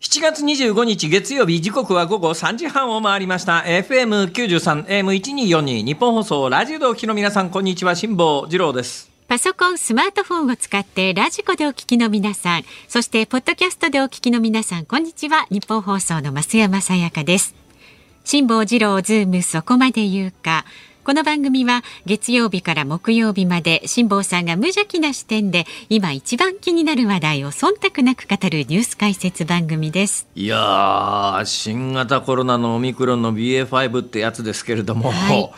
7月25日月曜日時刻は午後3時半を回りました FM93 AM1242 ニッポン放送ラジオでお聞きの皆さんこんにちは辛坊治郎ですパソコン、スマートフォンを使って radiko でお聞きの皆さん、そしてポッドキャストでお聞きの皆さん、こんにちは。ニッポン放送の増山さやかです。辛坊治郎ズームそこまで言うか。この番組は月曜日から木曜日まで辛坊さんが無邪気な視点で今一番気になる話題を忖度なく語るニュース解説番組です。いや新型コロナのオミクロンの BA.5 ってやつですけれども、はい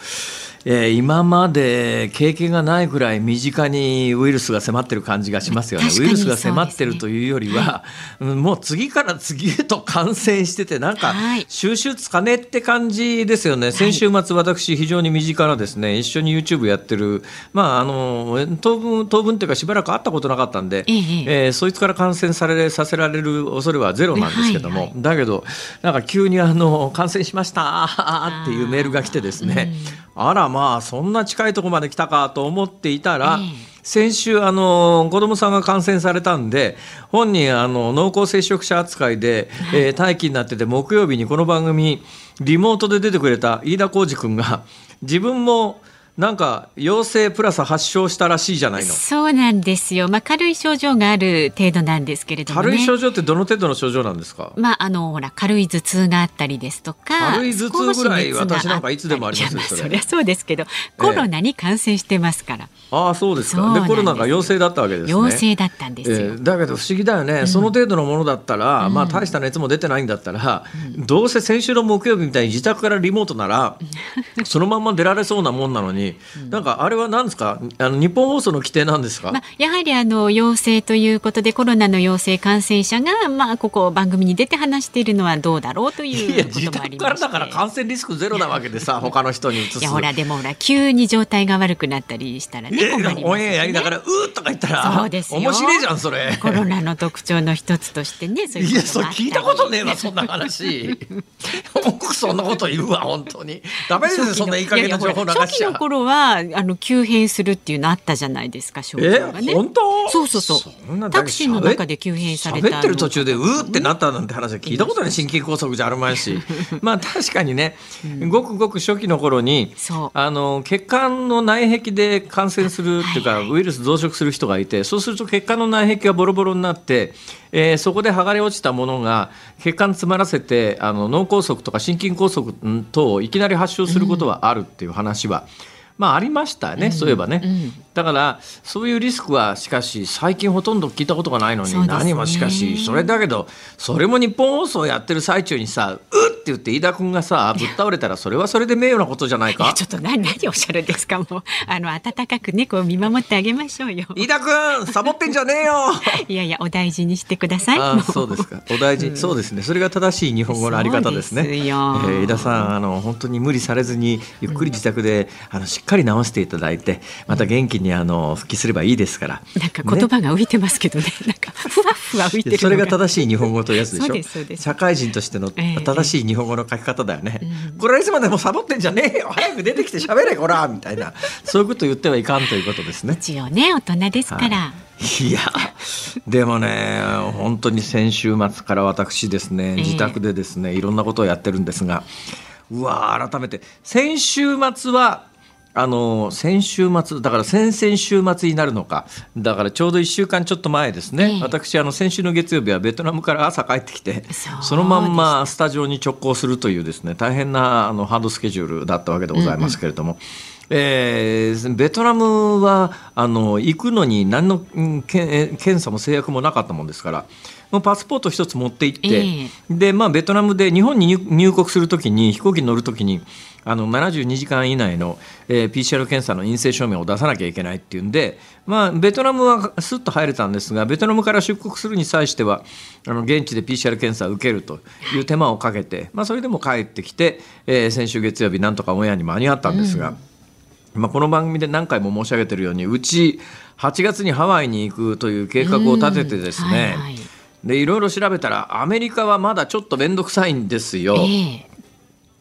えー、今まで経験がないくらい身近にウイルスが迫ってる感じがしますよね。ウイルスが迫ってるというよりは、はい、もう次から次へと感染しててなんか収集つかねって感じですよね。はい、先週末私非常に身近なですね一緒に YouTube やってるまああの当分当分っていうかしばらく会ったことなかったんで、えええー、そいつから感染されさせられる恐れはゼロなんですけども、はいはい、だけどなんか急にあの感染しましたっていうメールが来てですね。あらまあそんな近いところまで来たかと思っていたら、えー、先週あの子供さんが感染されたんで本人あの濃厚接触者扱いで、はい、えー、待機になってて木曜日にこの番組リモートで出てくれた飯田浩司君が自分もなんか陽性プラス発症したらしいじゃないの。そうなんですよ。まあ軽い症状がある程度なんですけれども、ね、軽い症状ってどの程度の症状なんですか？まああのほら軽い頭痛があったりですとか。軽い頭痛ぐらい私なんかいつでもありますよ。そりゃそうですけど、コロナに感染してますから。えああそうですか。でコロナが陽性だったわけですね。陽性だったんですよ。えー、だけど不思議だよね。うん、その程度のものだったら、まあ大した熱も出てないんだったら、うん、どうせ先週の木曜日みたいに自宅からリモートなら、そのまま出られそうなもんなのに、なんかあれは何ですか？あの日本放送の規定なんですか、まあ、やはりあの陽性ということでコロナの陽性感染者が、まあ、ここ番組に出て話しているのはどうだろうということもありまからだから感染リスクゼロなわけでさ他の人に移す。いやほらでもほら急に状態が悪くなったりしたらね困りますよね。オンエアやりながらうーとか言ったらそうです面白いじゃんそれ。コロナの特徴の一つとしてねそういういやそれ聞いたことねえわそんな話。僕そんなこと言うわ本当に。ダメですよそんないい加減な情報流しちゃ。初期の頃はあの急変するっていうのあったじゃないですか症状がね。本当？そうそうそう。タクシーの中で急変された。喋ってる途中でうーってなったなんて話は聞いたことない心筋梗塞じゃあるまいし、まあ確かにね、ごくごく初期の頃に、あの血管の内壁で感染するっていうか、ウイルス増殖する人がいて、そうすると血管の内壁がボロボロになって、えー、そこで剥がれ落ちたものが血管詰まらせてあの脳梗塞とか心筋梗塞等いきなり発症することはあるっていう話は。うんまあありましたね、うん、そういえばね、うん、だからそういうリスクはしかし最近ほとんど聞いたことがないのに、ね、何もしかしそれだけどそれも日本放送やってる最中にさ「うっ!」って言って飯田君がさぶっ倒れたらそれはそれで名誉なことじゃないか？ちょっと何何おっしゃるんですか？もうあの温かくねこう見守ってあげましょうよ。飯田君サボってんじゃねえよ！いやいやお大事にしてください。あそうですか。お大事、うん、そうですね。それが正しい日本語のあり方ですね。えー、飯田さんあの本当に無理されずにゆっくり自宅で、あのしっかり直していただいてまた元気にあの復帰すればいいですから。なんか言葉が浮いてますけどね。ねなんかふわふわ浮いてるそれが正しい日本語というやつでしょ。社会人としての正しい日本語の書き方だよね。えー、これはいつまでもサボってんじゃねえよ。早く出てきて喋れこらみたいなそういうこと言ってはいかんということですね。一応ね大人ですから。はい、いやでもね本当に先週末から私ですね自宅でですね、いろんなことをやってるんですがうわ改めて先週末はあの先週末だから先々週末になるのか。だからちょうど1週間ちょっと前ですね、えー、私あの先週の月曜日はベトナムから朝帰ってきてそのまんまスタジオに直行するというですね大変なあのハードスケジュールだったわけでございますけれども。うんうん。えー、ベトナムはあの行くのに何の検査も制約もなかったもんですからもうパスポート一つ持って行って、えー、でまあ、ベトナムで日本に入国するときに飛行機に乗るときにあの72時間以内の、えー、PCR 検査の陰性証明を出さなきゃいけないっていうんで、まあ、ベトナムはすっと入れたんですがベトナムから出国するに際してはあの現地で PCR 検査を受けるという手間をかけて、まあ、それでも帰ってきて、えー、先週月曜日なんとかオンエアに間に合ったんですが。うんまあ、この番組で何回も申し上げているようにうち8月にハワイに行くという計画を立ててですね、はいはい、でいろいろ調べたらアメリカはまだちょっと面倒くさいんですよ。えー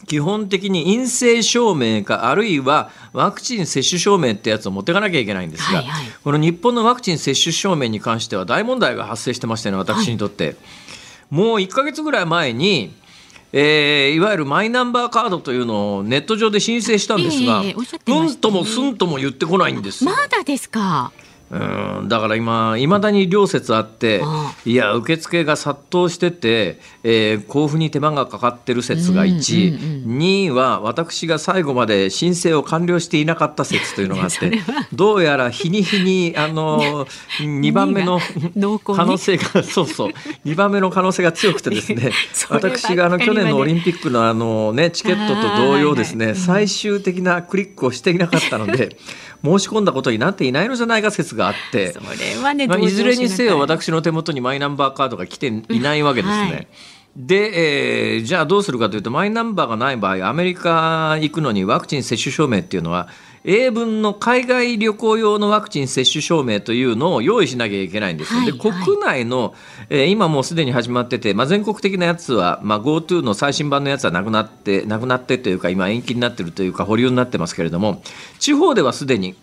基本的に陰性証明かあるいはワクチン接種証明ってやつを持っていかなきゃいけないんですが、はいはい、この日本のワクチン接種証明に関しては大問題が発生してましたね私にとって。はいもう1か月ぐらい前に、えーいわゆるマイナンバーカードというのをネット上で申請したんですが、ええおっしゃってましたねうんともすんとも言ってこないんですよまだですか？うんだから今いまだに両説あってあいや受付が殺到してて、えー交付に手間がかかってる説が1、うんうん2位は私が最後まで申請を完了していなかった説というのがあって どうやら日に日にあの 2番目の可能性が そうそう。2番目の可能性が強くてですね私があの去年のオリンピックのあの、ね、チケットと同様ですね、はいはい。最終的なクリックをしていなかったので申し込んだことになっていないのじゃないか説があってそ。れはね、まあ、いずれにせよ私の手元にマイナンバーカードが来ていないわけですね。はいで、えーじゃあどうするかというとマイナンバーがない場合アメリカ行くのにワクチン接種証明っていうのは英文の海外旅行用のワクチン接種証明というのを用意しなきゃいけないんですよ。ではいはい国内の、えー今もうすでに始まってて、まあ、全国的なやつは、まあ、GoTo の最新版のやつはなくなってなくなってというか今延期になってるというか保留になってますけれども地方ではすでに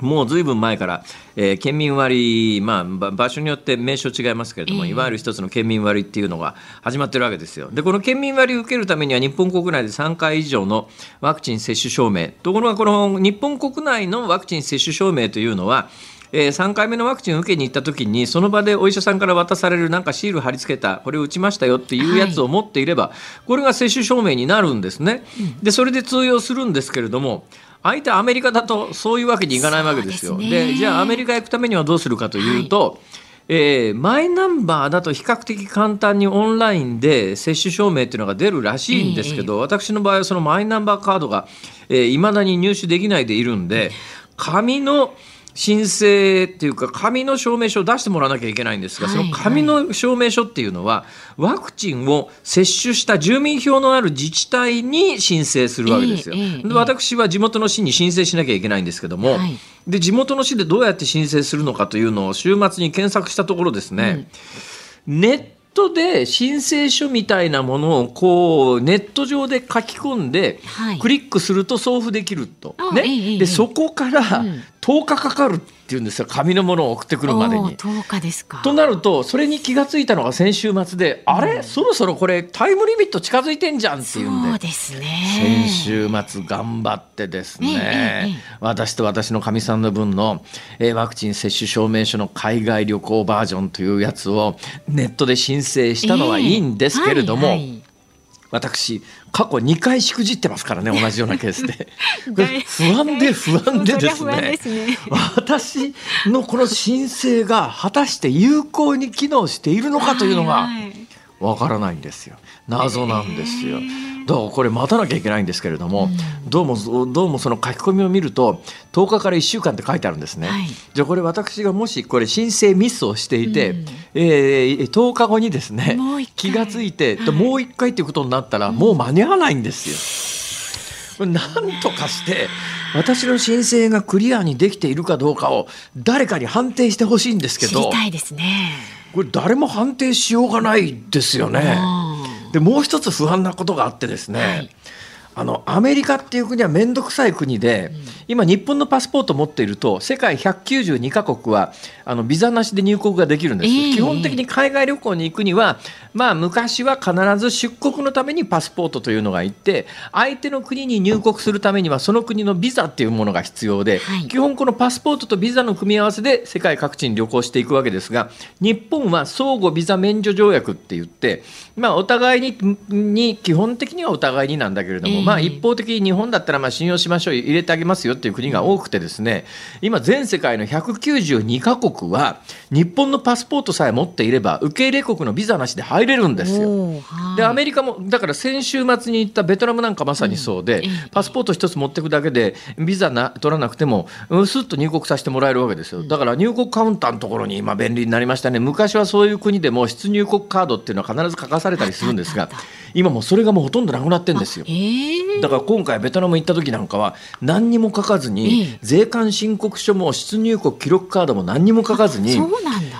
もうずいぶん前から、えー県民割、まあ、ば場所によって名称違いますけれども、ええいわゆる一つの県民割っていうのが始まってるわけですよ。で、この県民割を受けるためには日本国内で3回以上のワクチン接種証明。ところが、この日本国内のワクチン接種証明というのは、えー3回目のワクチンを受けに行った時にその場でお医者さんから渡されるなんかシール貼り付けたこれを打ちましたよっていうやつを持っていれば、これが接種証明になるんですね。でそれで通用するんですけれども相手アメリカだとそういうわけにいかないわけですよ。ですね。でじゃあアメリカ行くためにはどうするかというと、えーマイナンバーだと比較的簡単にオンラインで接種証明っていうのが出るらしいんですけど、私の場合はそのマイナンバーカードがいま、未だに入手できないでいるんで紙の申請っていうか紙の証明書を出してもらわなきゃいけないんですが、はいその紙の証明書っていうのはワクチンを接種した住民票のある自治体に申請するわけですよ。で私は地元の市に申請しなきゃいけないんですけども、はい。で地元の市でどうやって申請するのかというのを週末に検索したところですね、ネットで申請書みたいなものをこうネット上で書き込んで、はい。クリックすると送付できると。あ、ね。ええええ。でそこからうん10日かかるっていうんですよ紙のものを送ってくるまでに。おー10日ですか。となるとそれに気がついたのが先週末で、あれ？そろそろこれタイムリミット近づいてんじゃんっていうんでそうですね。先週末頑張ってですね、私と私のかみさんの分の、えーワクチン接種証明書の海外旅行バージョンというやつをネットで申請したのはいいんですけれども、ええはいはい私過去2回しくじってますからね同じようなケースで。不安で不安でですね。ね。私のこの申請が果たして有効に機能しているのかというのがわからないんですよ。謎なんですよ。だからこれ待たなきゃいけないんですけれども、どうもどうもその書き込みを見ると10日から1週間って書いてあるんですね。はいじゃあこれ私がもしこれ申請ミスをしていて、うんえー10日後にですね気がついて、ではいもう一回っていうことになったらもう間に合わないんですよ。なんとかして私の申請がクリアにできているかどうかを誰かに判定してほしいんですけど知りたいですね。これ誰も判定しようがないですよね。うんでもう一つ不安なことがあってですね、はい。あのアメリカっていう国は面倒くさい国で、今日本のパスポートを持っていると世界192カ国はあのビザなしで入国ができるんです、ええ。基本的に海外旅行に行くにはまあ昔は必ず出国のためにパスポートというのがいて相手の国に入国するためにはその国のビザっていうものが必要で、はい。基本このパスポートとビザの組み合わせで世界各地に旅行していくわけですが日本は相互ビザ免除条約って言って、まあ、お互いにに基本的にはお互いになんだけれども、ええまあ、一方的に日本だったらまあ信用しましょう入れてあげますよっていう国が多くてですね今全世界の192カ国は日本のパスポートさえ持っていれば受け入れ国のビザなしで入れるんですよ。でアメリカもだから先週末に行ったベトナムなんかまさにそうで、パスポート一つ持っていくだけでビザな取らなくてもうんスッと入国させてもらえるわけですよ。だから入国カウンターのところに今便利になりましたね。昔はそういう国でも出入国カードっていうのは必ず書かされたりするんですが今もうそれがもうほとんどなくなってんですよ。えー、だから今回ベトナム行った時なんかは何にも書かずに、ええ。税関申告書も出入国記録カードも何にも書かずに。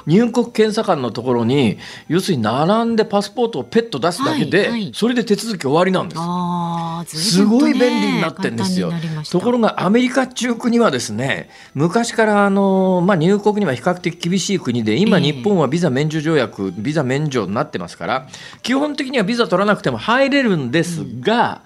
入国検査官のところに要するに並んでパスポートをペット出すだけで、はいはい。それで手続き終わりなんです。すごい便利になってんですよ。ところがアメリカ中国にはですね昔からあの、まあ、入国には比較的厳しい国で今ええ。日本はビザ免除条約ビザ免除になってますから基本的にはビザ取らなくても入れるんですが、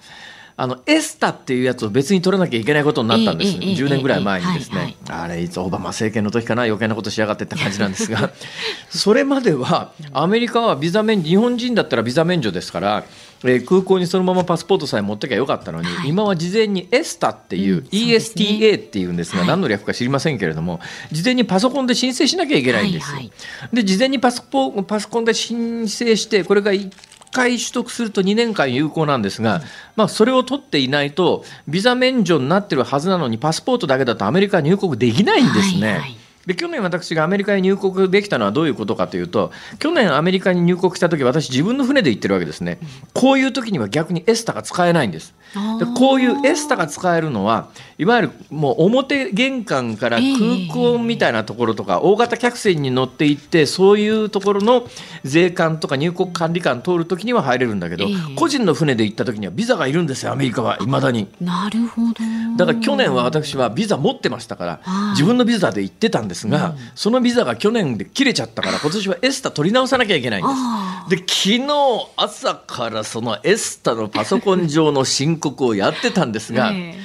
あのエスタっていうやつを別に取らなきゃいけないことになったんです、ええええ10年ぐらい前にですね、はいあれいつオバマ政権の時かな余計なことしやがってって感じなんですが それまではアメリカはビザ免日本人だったらビザ免除ですから、えー空港にそのままパスポートさえ持ってきゃよかったのに、はい。今は事前にエスタっていう、うん ESTA っていうんですが、はい。何の略か知りませんけれども事前にパソコンで申請しなきゃいけないんですよ。はいはい。で事前にパスポパソコンで申請してこれが1回取得すると2年間有効なんですが、まあ、それを取っていないとビザ免除になってるはずなのにパスポートだけだとアメリカ入国できないんですね。はいはい。で去年私がアメリカに入国できたのはどういうことかというと去年アメリカに入国した時私自分の船で行ってるわけですね。こういう時には逆にエスタが使えないんです。でこういうエスタが使えるのはいわゆるもう表玄関から空港みたいなところとか大型客船に乗って行ってそういうところの税関とか入国管理官通る時には入れるんだけどええ個人の船で行った時にはビザがいるんですよアメリカはいまだに。なるほど。だから去年は私はビザ持ってましたからはい自分のビザで行ってたんですが、そのビザが去年で切れちゃったから今年はエスタ取り直さなきゃいけないんあです。で昨日朝からそのエスタのパソコン上の申告をやってたんですが、え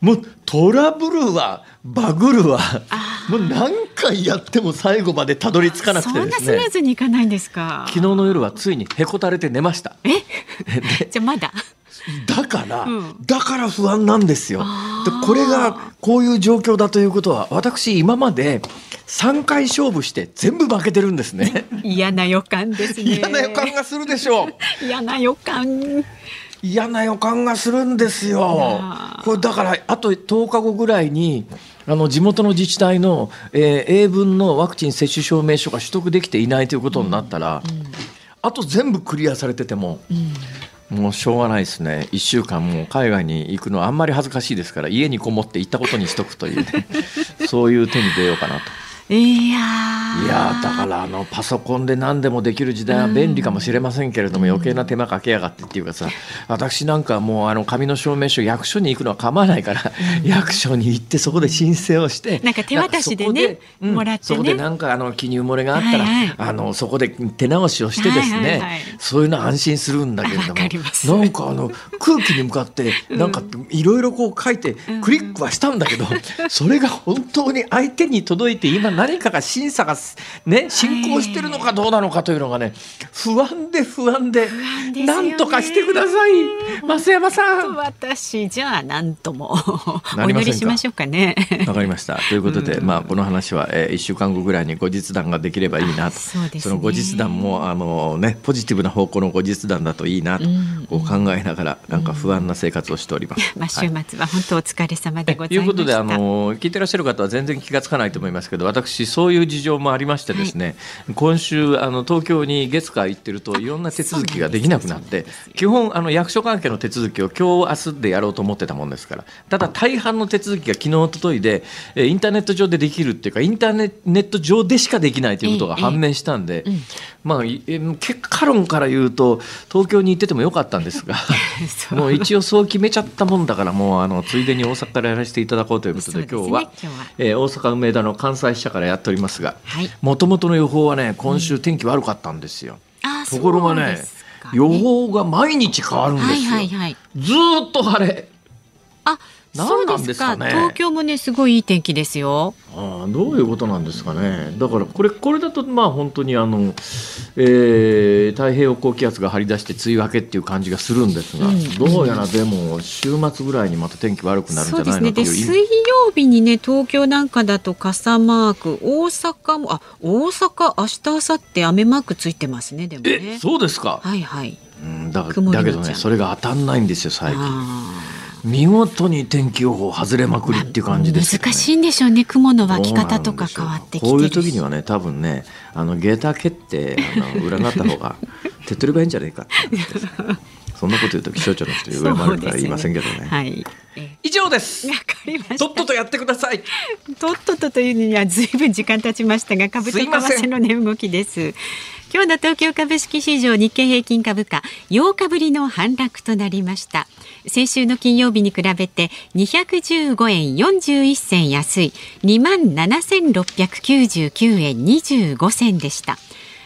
もうトラブルはバグるわもう何回やっても最後までたどり着かなくそんなスムーズにいかないんですか？昨日の夜はついにへこたれて寝ました。え、じゃあまだ？だから、うんだから不安なんですよ。でこれがこういう状況だということは私今まで3回勝負して全部負けてるんですね。嫌な予感ですね。嫌な予感がするでしょう。嫌な予感。嫌な予感がするんですよ。あ。これだからあと10日後ぐらいにあの地元の自治体の、えー英文のワクチン接種証明書が取得できていないということになったら、あと全部クリアされてても、もうしょうがないですね。1週間もう海外に行くのはあんまり恥ずかしいですから家にこもって行ったことにしとくというね。そういう手に出ようかなと。いやいやーだからあのパソコンで何でもできる時代は便利かもしれませんけれども、余計な手間かけやがってっていうかさ私なんかもうあの紙の証明書役所に行くのは構わないから、役所に行ってそこで申請をしてなんか手渡しでねもらってね。そこでなんかあの記入漏れがあったら、はいはい。あのそこで手直しをしてですね、はいはいはいそういうの安心するんだけれどもなんかあの空気に向かってなんかいろいろこう書いてクリックはしたんだけど、それが本当に相手に届いて今何かが審査がね進行してるのかどうなのかというのがね不安で不安でなんとかしてください増山さん。私じゃあなんともお祈りしましょうかね。わかりました。ということで、まあこの話は、えー、1週間後ぐらいに後日談ができればいいなと。そねの後日談もあのねポジティブな方向の後日談だといいなと、うんこう考えながらなんか不安な生活をしております。まあ週はい末は本当お疲れ様でござといました。いうことであの聞いてらっしゃる方は全然気がつかないと思いますけど私そういう事情もありましてですね、今週あの東京に月火行ってるといろんな手続きができなくなって基本あの役所関係の手続きを今日明日でやろうと思ってたもんですからただ大半の手続きが昨日一昨日でえーインターネット上でできるっていうかインターネット上でしかできないということが判明したんで、まあ結果論から言うと東京に行っててもよかったんですが もう一応そう決めちゃったもんだからもうあのついでに大阪からやらせていただこうということでね今日は今えー大阪梅田の関西支社からやっておりますがはいもともとの予報はね今週天気悪かったんですよ。あところがね予報が毎日変わるんですよ。はいはいはい。ずーっと晴れ。あ、何なんでですすかね東京もねすごいいい天気ですよ。ああどういうことなんですかね？だからこれこれだとまあ本当にあの、えー太平洋高気圧が張り出して梅雨明けっていう感じがするんですが、うんどうやらでも週末ぐらいにまた天気悪くなるんじゃないそうですね。でのという水曜日にね東京なんかだと傘マーク、大阪もあ大阪明日明後日雨マークついてますねでもえね。そうですか？はいはい。うんだだけどねそれが当たんないんですよ最近。あ見事に天気予報外れまくりっていう感じですよね、難しいんでしょうね雲の湧き方とか変わってきてるしこういう時にはね多分ねあのゲーター蹴ってあの占った方が手っ取り早いんじゃないか そんなこと言うと気象庁の人に上回るから言いませんけどね。ねはい。以上です。わかりました。とっととやってください。とっととというにはずいぶん時間経ちましたが、株と為替の値動きです。今日の東京株式市場日経平均株価8日ぶりの反落となりました。先週の金曜日に比べて215円41銭安い2万7699円25銭でした。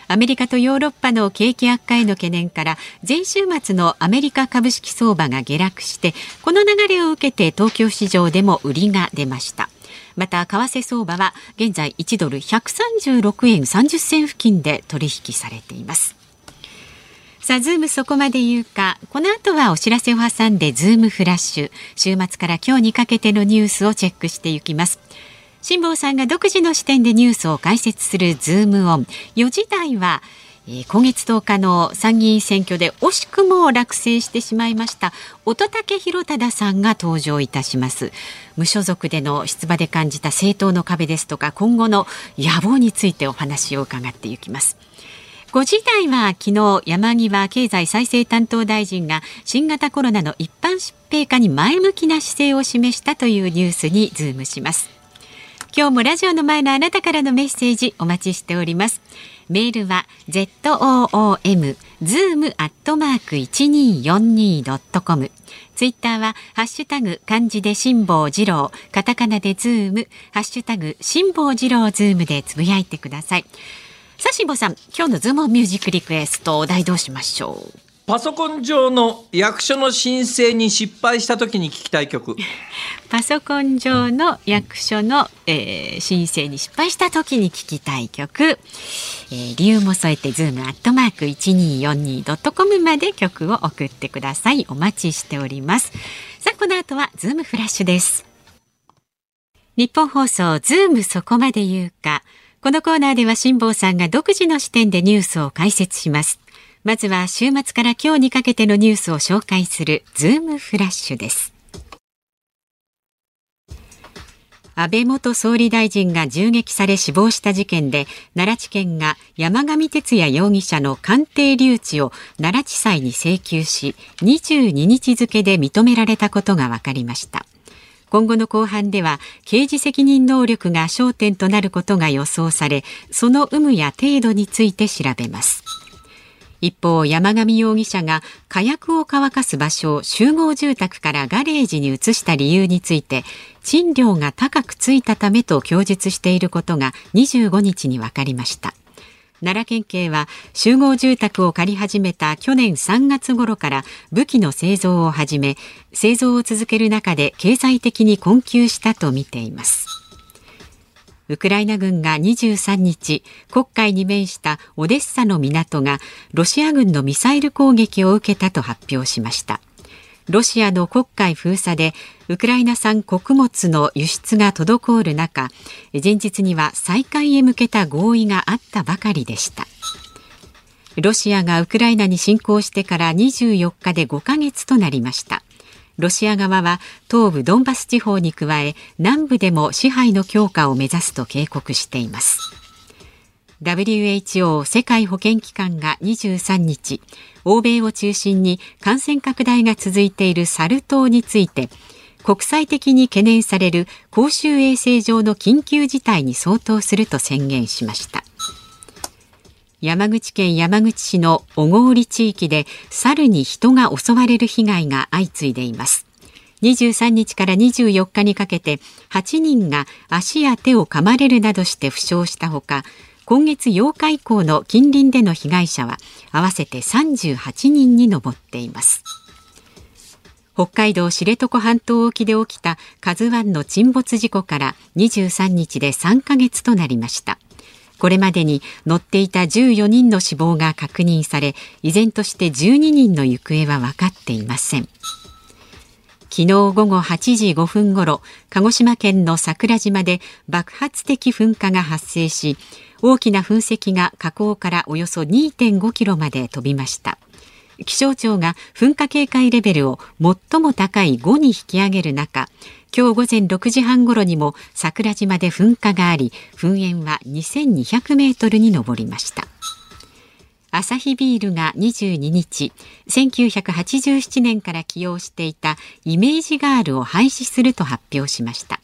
アメリカとヨーロッパの景気悪化への懸念から前週末のアメリカ株式相場が下落してこの流れを受けて東京市場でも売りが出ました。また為替相場は現在1ドル136円30銭付近で取引されていますさあ、ズームそこまで言うか。この後はお知らせを挟んで、ズームフラッシュ。週末から今日にかけてのニュースをチェックしていきます。辛坊さんが独自の視点でニュースを解説するズームオン。4時台は、今月10日の参議院選挙で惜しくも落選してしまいました乙武洋匡さんが登場いたします。無所属での出馬で感じた政党の壁ですとか今後の野望についてお話を伺っていきます。5時台は昨日山際経済再生担当大臣が新型コロナの一般疾病化に前向きな姿勢を示したというニュースにズームします。今日もラジオの前のあなたからのメッセージお待ちしております。メールは z o o m zoom アットマーク一二四二ドットコム。ツイッターはハッシュタグ漢字で辛坊治郎、カタカナでズーム、ハッシュタグ辛坊治郎ズームでつぶやいてください。さあ辛坊さん、今日のズームミュージックリクエストお題どうしましょう？パソコン上の役所の申請に失敗した時に聞きたい曲。パソコン上の役所の、えー、申請に失敗した時に聞きたい曲、えー、理由も添えてズームアットマーク 1242.com まで曲を送ってください。お待ちしております。さあこの後はズームフラッシュです。ニッポン放送ズームそこまで言うか。このコーナーでは辛坊さんが独自の視点でニュースを解説します。まずは週末から今日にかけてのニュースを紹介するズームフラッシュです。安倍元総理大臣が銃撃され死亡した事件で奈良地検が山上徹也容疑者の鑑定留置を奈良地裁に請求し22日付で認められたことが分かりました今後の公判では刑事責任能力が焦点となることが予想されその有無や程度について調べます一方山上容疑者が火薬を乾かす場所を集合住宅からガレージに移した理由について賃料が高くついたためと供述していることが25日に分かりました。奈良県警は集合住宅を借り始めた去年3月頃から武器の製造を始め製造を続ける中で経済的に困窮したとみています。ウクライナ軍が23日黒海に面したオデッサの港がロシア軍のミサイル攻撃を受けたと発表しました。ロシアの黒海封鎖でウクライナ産穀物の輸出が滞る中前日には再開へ向けた合意があったばかりでした。ロシアがウクライナに侵攻してから24日で5ヶ月となりました。ロシア側は東部ドンバス地方に加え南部でも支配の強化を目指すと警告しています。WHO 世界保健機関が23日欧米を中心に感染拡大が続いているサル痘について国際的に懸念される公衆衛生上の緊急事態に相当すると宣言しました。山口県山口市の小郡地域で猿に人が襲われる被害が相次いでいます。23日から24日にかけて8人が足や手を噛まれるなどして負傷したほか今月8日以降の近隣での被害者は合わせて38人に上っています。北海道知床半島沖で起きたカズワンの沈没事故から23日で3ヶ月となりました。これまでに乗っていた14人の死亡が確認され依然として12人の行方は分かっていません。昨日午後8時5分ごろ鹿児島県の桜島で爆発的噴火が発生し大きな噴石が火口からおよそ2.5キロまで飛びました。気象庁が噴火警戒レベルを最も高い5に引き上げる中今日午前6時半ごろにも桜島で噴火があり噴煙は2200メートルに上りましたアサヒビールが22日、1987年から起用していたイメージガールを廃止すると発表しました。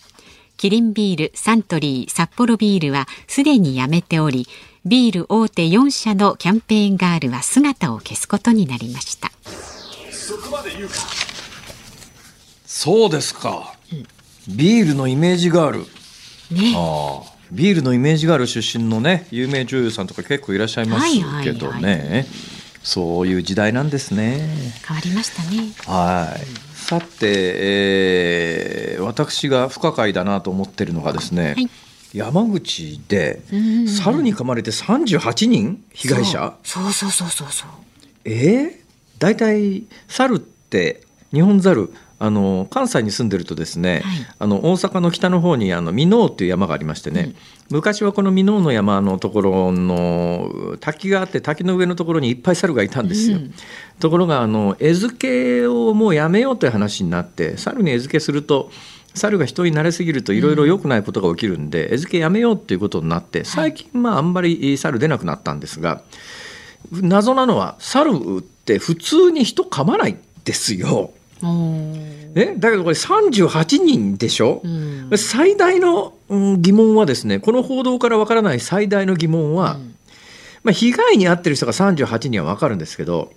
キリンビール、サントリー、札幌ビールはすでにやめており、ビール大手4社のキャンペーンガールは姿を消すことになりました。そうですか、うん、ビールのイメージガール。ね、ああ。ビールのイメージがある出身のね有名女優さんとか結構いらっしゃいますけどね、はいはいはい、そういう時代なんですね。変わりましたね。はい。さて、えー、私が不可解だなと思ってるのがですね、はい、山口で猿に噛まれて38人被害者。そうそうそうそうそう。えー、大体猿って日本猿あの関西に住んでるとですね、はい、あの大阪の北の方にあの箕面っていう山がありましてね、うん、昔はこの箕面の山のところの滝があって滝の上のところにいっぱい猿がいたんですよ。うん、ところがあの餌付けをもうやめようという話になって猿に餌付けすると猿が人に慣れすぎるといろいろ良くないことが起きるんで、うん、餌付けやめようっていうことになって最近まああんまり猿出なくなったんですが謎なのは猿って普通に人噛まないですよ。ね、だけどこれ38人でしょ、うん、最大の疑問はですねこの報道からわからない最大の疑問は、うん、まあ、被害に遭ってる人が38人は分かるんですけど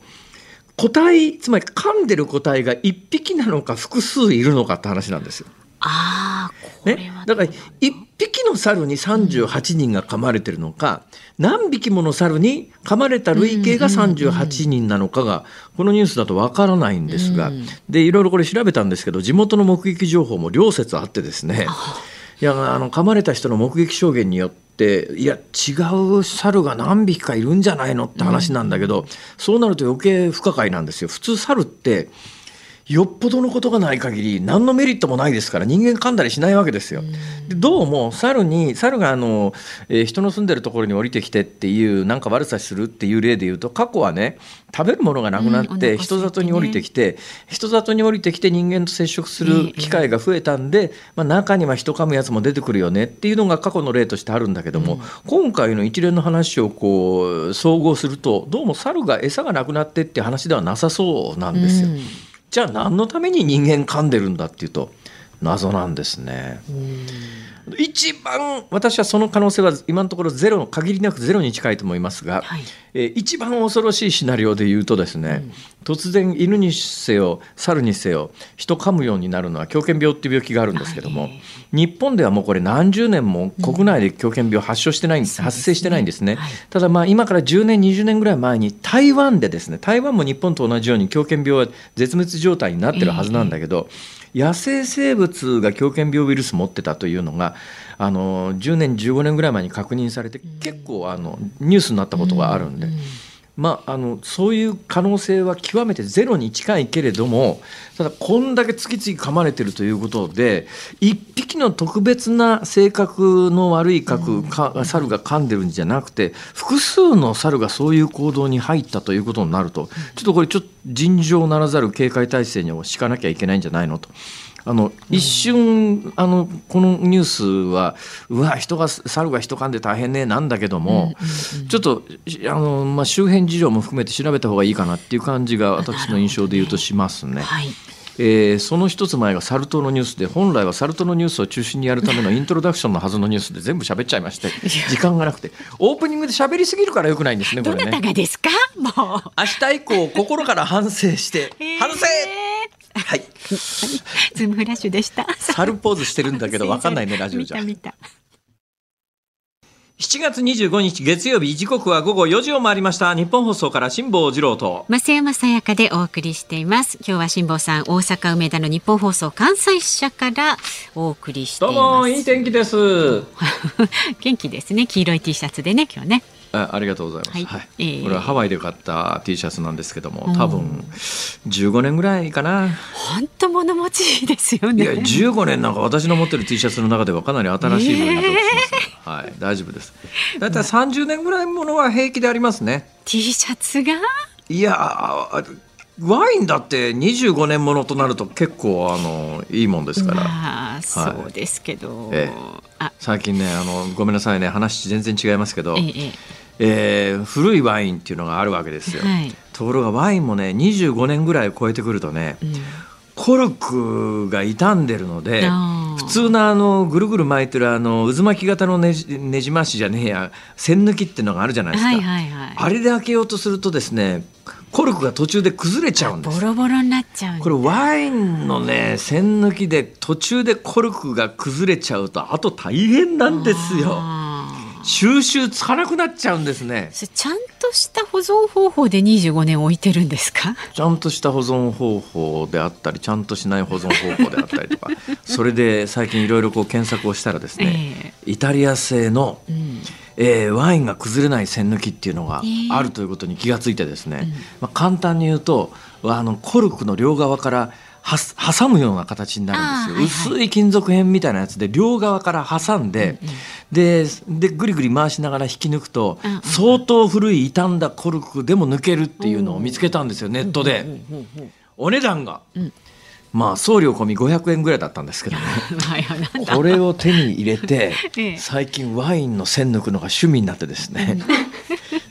個体つまり噛んでる個体が1匹なのか複数いるのかって話なんですよ。あね、だから1匹の猿に38人が噛まれてるのか、何匹もの猿に噛まれた累計が38人なのかがこのニュースだとわからないんですが、でいろいろこれ調べたんですけど地元の目撃情報も両説あってですね。いやあの噛まれた人の目撃証言によっていや違う猿が何匹かいるんじゃないのって話なんだけど、そうなると余計不可解なんですよ。普通猿ってよっぽどのことがない限り何のメリットもないですから人間噛んだりしないわけですよ。でどうも猿に猿があの、えー、人の住んでるところに降りてきてっていうなんか悪さするっていう例で言うと過去はね食べるものがなくなって、人里に降りてきて人里に降りてきて人間と接触する機会が増えたんで、まあ、中には人噛むやつも出てくるよねっていうのが過去の例としてあるんだけども、今回の一連の話をこう総合するとどうも猿が餌がなくなってって話ではなさそうなんですよ。じゃあ何のために人間噛んでるんだっていうと謎なんですね。一番私はその可能性は今のところゼロ限りなくゼロに近いと思いますが、はい、えー、一番恐ろしいシナリオで言うとですね、うん、突然犬にせよ猿にせよ人噛むようになるのは狂犬病っていう病気があるんですけども、はい、日本ではもうこれ何十年も国内で狂犬病発症してないんです、うん、発生してないんですね、はい、ただまあ今から10年20年ぐらい前に台湾でですね台湾も日本と同じように狂犬病は絶滅状態になってるはずなんだけど、えー野生生物が狂犬病ウイルス持ってたというのがあの10年15年ぐらい前に確認されて結構あのニュースになったことがあるんで。まあ、あのそういう可能性は極めてゼロに近いけれどもただこんだけ次々噛まれてるということで一匹の特別な性格の悪い核か猿が噛んでるんじゃなくて複数の猿がそういう行動に入ったということになるとちょっとこれちょっと尋常ならざる警戒体制にも敷かなきゃいけないんじゃないのと。あの一瞬あのこのニュースはうわ人が猿が人噛んで大変ねなんだけども、ちょっとあの、まあ、周辺事情も含めて調べた方がいいかなっていう感じが私の印象で言うとしますね。はい。えー、その一つ前がサル痘のニュースで本来はサル痘のニュースを中心にやるためのイントロダクションのはずのニュースで全部喋っちゃいまして時間がなくてオープニングで喋りすぎるからよくないんですねこれね。どなたがですか？もう。明日以降心から反省して反省はい。ズームフラッシュでした。猿ポーズしてるんだけど、わかんないね、ラジオじゃ。見た見た。7月25日月曜日時刻は午後4時を回りました。日本放送から辛坊治郎と。増山さやかでお送りしています。今日は辛坊さん大阪梅田の日本放送関西支社からお送りしています。どうもいい天気です。元気ですね。黄色い T シャツでね今日ねあありがとうございます。はい、はいえー、これはハワイで買った T シャツなんですけども、多分15年ぐらいかな。本当物持ちですよね。いや15年なんか私の持ってる T シャツの中ではかなり新しい分野だとします、えー、はい、大丈夫です。だいたい30年ぐらいものは平気でありますね。T シャツが？いやワインだって25年ものとなると結構あのいいもんですから。まあ、そうですけど、ええ、最近ねあのごめんなさいね話全然違いますけど、えええー古いワインっていうのがあるわけですよ。はい。ところがワインもね25年ぐらい超えてくるとねうん。コルクが傷んでるので普通のあのぐるぐる巻いてるあの渦巻き型のねじねじ回しじゃねえや栓抜きっていうのがあるじゃないですか、はいはいはい。あれで開けようとするとですねコルクが途中で崩れちゃうんです。ボロボロになっちゃうこれワインのね栓抜きで途中でコルクが崩れちゃうとあと大変なんですよ収集つかなくなっちゃうんですね。ちゃんとした保存方法で25年置いてるんですか？ちゃんとした保存方法であったりちゃんとしない保存方法であったりとか それで最近いろいろこう検索をしたらですね、イタリア製の、うん。えーワインが崩れない栓抜きっていうのがえーあるということに気がついてですね、まあ、簡単に言うとあのコルクの両側から挟むような形になるんですよ、はいはい。薄い金属片みたいなやつで両側から挟んで、ででぐりぐり回しながら引き抜くと、うんうん相当古い傷んだコルクでも抜けるっていうのを見つけたんですよネットで。お値段が、ん。まあ送料込み500円ぐらいだったんですけどね。これを手に入れて ええ。最近ワインの栓抜くのが趣味になってですね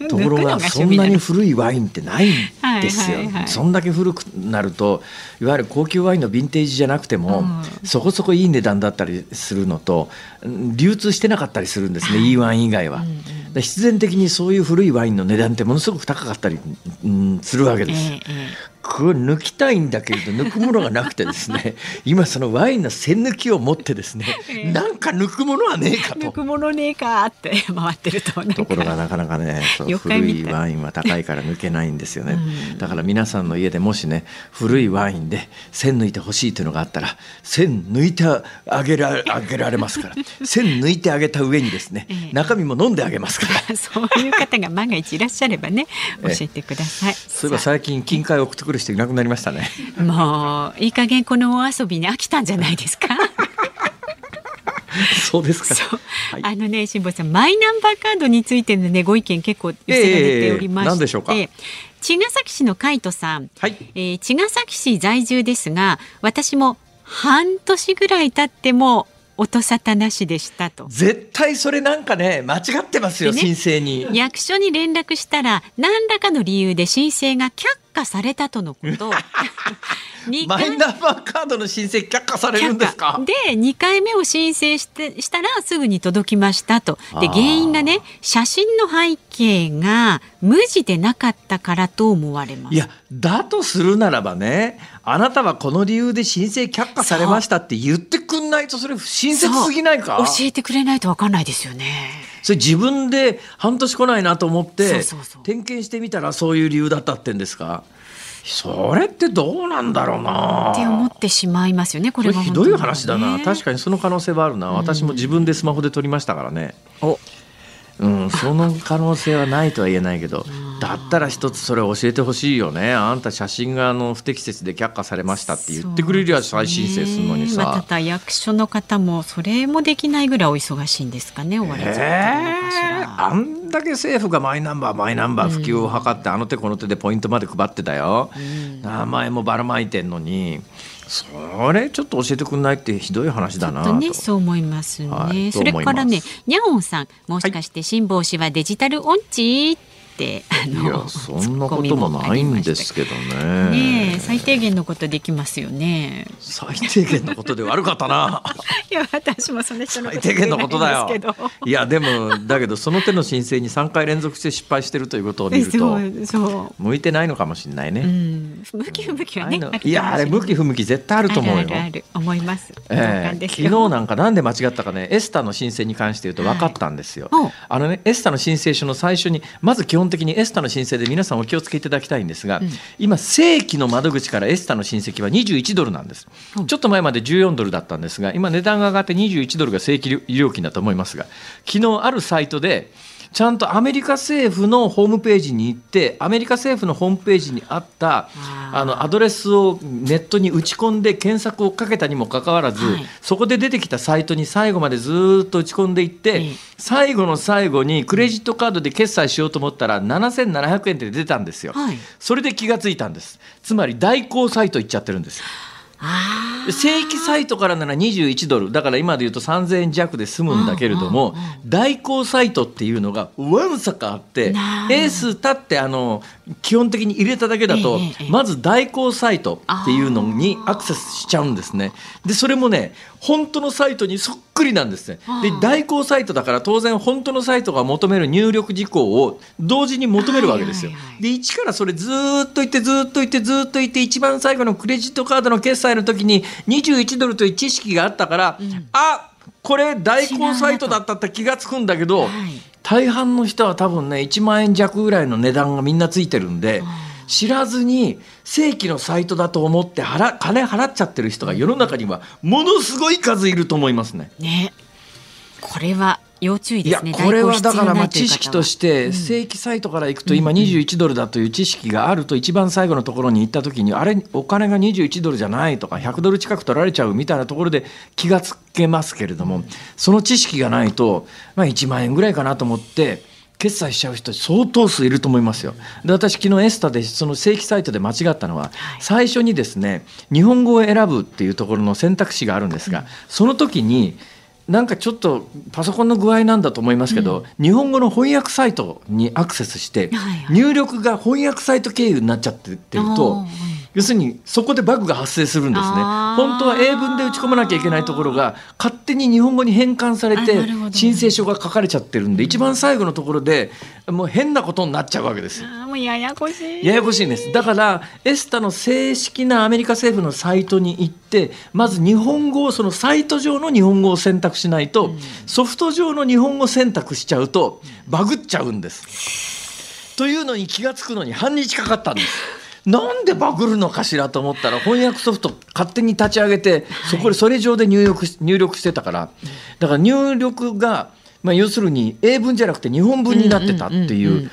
ところががそんなに古いワインってないんですよ。はいはいはい。そんだけ古くなるといわゆる高級ワインのヴィンテージじゃなくても、うそこそこいい値段だったりするのとうん流通してなかったりするんですね、い。いワイン以外は。うんうんで必然的にそういう古いワインの値段ってものすごく高かったり、うん、するわけです。えええこれ抜きたいんだけれど抜くものがなくてですね 今そのワインの栓抜きを持ってですね、ええ。なんか抜くものはねえかと。え抜くものねえかって 回ってるとところがなかなかね古い。いワインは高いから抜けないんですよね、うん。だから皆さんの家でもしね古いワインで栓抜いてほしいというのがあったら栓抜いてあげらあげられますから。栓抜いてあげた上にですね、ええ。中身も飲んであげますから。そういう方が万が一いらっしゃればね教え。ええてください。そういえば最近金塊を送ってくる人いなくなりましたねもういい加減このお遊びに飽きたんじゃないですか。そうですか、はいあのね辛坊さんマイナンバーカードについてのねご意見結構寄せられておりまして、ええ何でしょうか茅ヶ崎市の海斗さん、はいえー茅ヶ崎市在住ですが私も半年ぐらい経っても音沙汰なしでしたと。絶対それなんかね間違ってますよ、ね申請に役所に連絡したら何らかの理由で申請が却下されたとのこと。マイナンバーカードの申請却下されるんですか？で2回目を申請してしたらすぐに届きましたと。で原因がね写真の背景が無地でなかったからと思われます。いやだとするならばねあなたはこの理由で申請却下されましたって言ってくんないとそれ不親切すぎないか？教えてくれないとわかんないですよねそれ自分で半年来ないなと思って点検してみたらそういう理由だったってんですか？それってどうなんだろうな。って思ってしまいますよねここれれは本当にひどい話だな、ね確かにその可能性はあるな、私も自分でスマホで撮りましたからね。お。うん、その可能性はないとは言えないけどだったら一つそれ教えてほしいよね。あんた写真があの不適切で却下されましたって言ってくれりゃ再申請するのにそうですねまあさただ役所の方もそれもできないぐらいお忙しいんですかね追われちゃっあんだけ政府がマイナンバーマイナンバー普及を図って、あの手この手でポイントまで配ってたよ、名前もばらまいてんのに。それちょっと教えてくんないってひどい話だなと。ちょっとねそう思いますね、はい。それからねにゃおんさん。もしかして辛坊氏はデジタル音痴？ってあいのやそんなこともないんですけどね。ねえ最低限のことできますよね最低限のことで悪かったな。いや私もその人の最低限のことだよいやでもだけどその手の申請に3回連続して失敗してるということを見るそと向いてないのかもしれないね。う、うん、向き不向きはねいやあれ向き不向き絶対あると思うよ。思います、ええ同感ですよ昨日なんかなんで間違ったかねエスタの申請に関して言うと分かったんですよ。はいおあのねエスタの申請書の最初にまず基本的にエスタの申請で皆さんお気をつけいただきたいんですが、うん。今正規の窓口からエスタの申請は21ドルなんです、うんちょっと前まで14ドルだったんですが今値段が上がって21ドルが正規料金だと思いますが昨日あるサイトでちゃんとアメリカ政府のホームページに行ってアメリカ政府のホームページにあったあのアドレスをネットに打ち込んで検索をかけたにもかかわらず、はい。そこで出てきたサイトに最後までずーっと打ち込んでいって、ええ。最後の最後にクレジットカードで決済しようと思ったら7700円って出たんですよ、はい。それで気がついたんです。つまり代行サイト行っちゃってるんですよ正規サイトからなら21ドル。だから今で言うと3000円弱で済むんだけれども、代行サイトっていうのがわんさかあってエース立ってあの基本的に入れただけだと、まず代行サイトっていうのにアクセスしちゃうんですね。でそれもね本当のサイトにそっくりなんですね。で代行サイトだから当然本当のサイトが求める入力事項を同時に求めるわけですよ。で1からそれずっといってずっといってずっといって一番最後のクレジットカードの決済の時に21ドルという知識があったから、うん、あこれ代行サイトだったって気が付くんだけど、はい、大半の人は多分ね1万円弱ぐらいの値段がみんなついてるんで。知らずに正規のサイトだと思って払金払っちゃってる人が世の中にはものすごい数いると思いますね。ねこれは要注意ですね。これはだからまあ知識として正規サイトから行くと今21ドルだという知識があると一番最後のところに行った時にあれお金が21ドルじゃないとか100ドル近く取られちゃうみたいなところで気がつけますけれどもその知識がないとまあ1万円ぐらいかなと思って。決済しちゃう人相当数いると思いますよ。で私昨日エスタでその正規サイトで間違ったのは、最初にですね日本語を選ぶっていうところの選択肢があるんですが、その時になんかちょっとパソコンの具合なんだと思いますけど、うん、日本語の翻訳サイトにアクセスして、入力が翻訳サイト経由になっちゃってると、要するにそこでバグが発生するんですね。本当は英文で打ち込まなきゃいけないところが勝手に日本語に変換されて申請書が書かれちゃってるんで一番最後のところでもう変なことになっちゃうわけですもうややこしい。ややこしいんです。だからエスタの正式なアメリカ政府のサイトに行ってまず日本語をそのサイト上の日本語を選択しないと、ソフト上の日本語選択しちゃうとバグっちゃうんです。というのに気が付くのに半日かかったんです。なんでバグるのかしらと思ったら翻訳ソフト勝手に立ち上げてそこでそれ上で入力入力してたから。だから入力が、まあ、要するに英文じゃなくて日本文になってたっていう。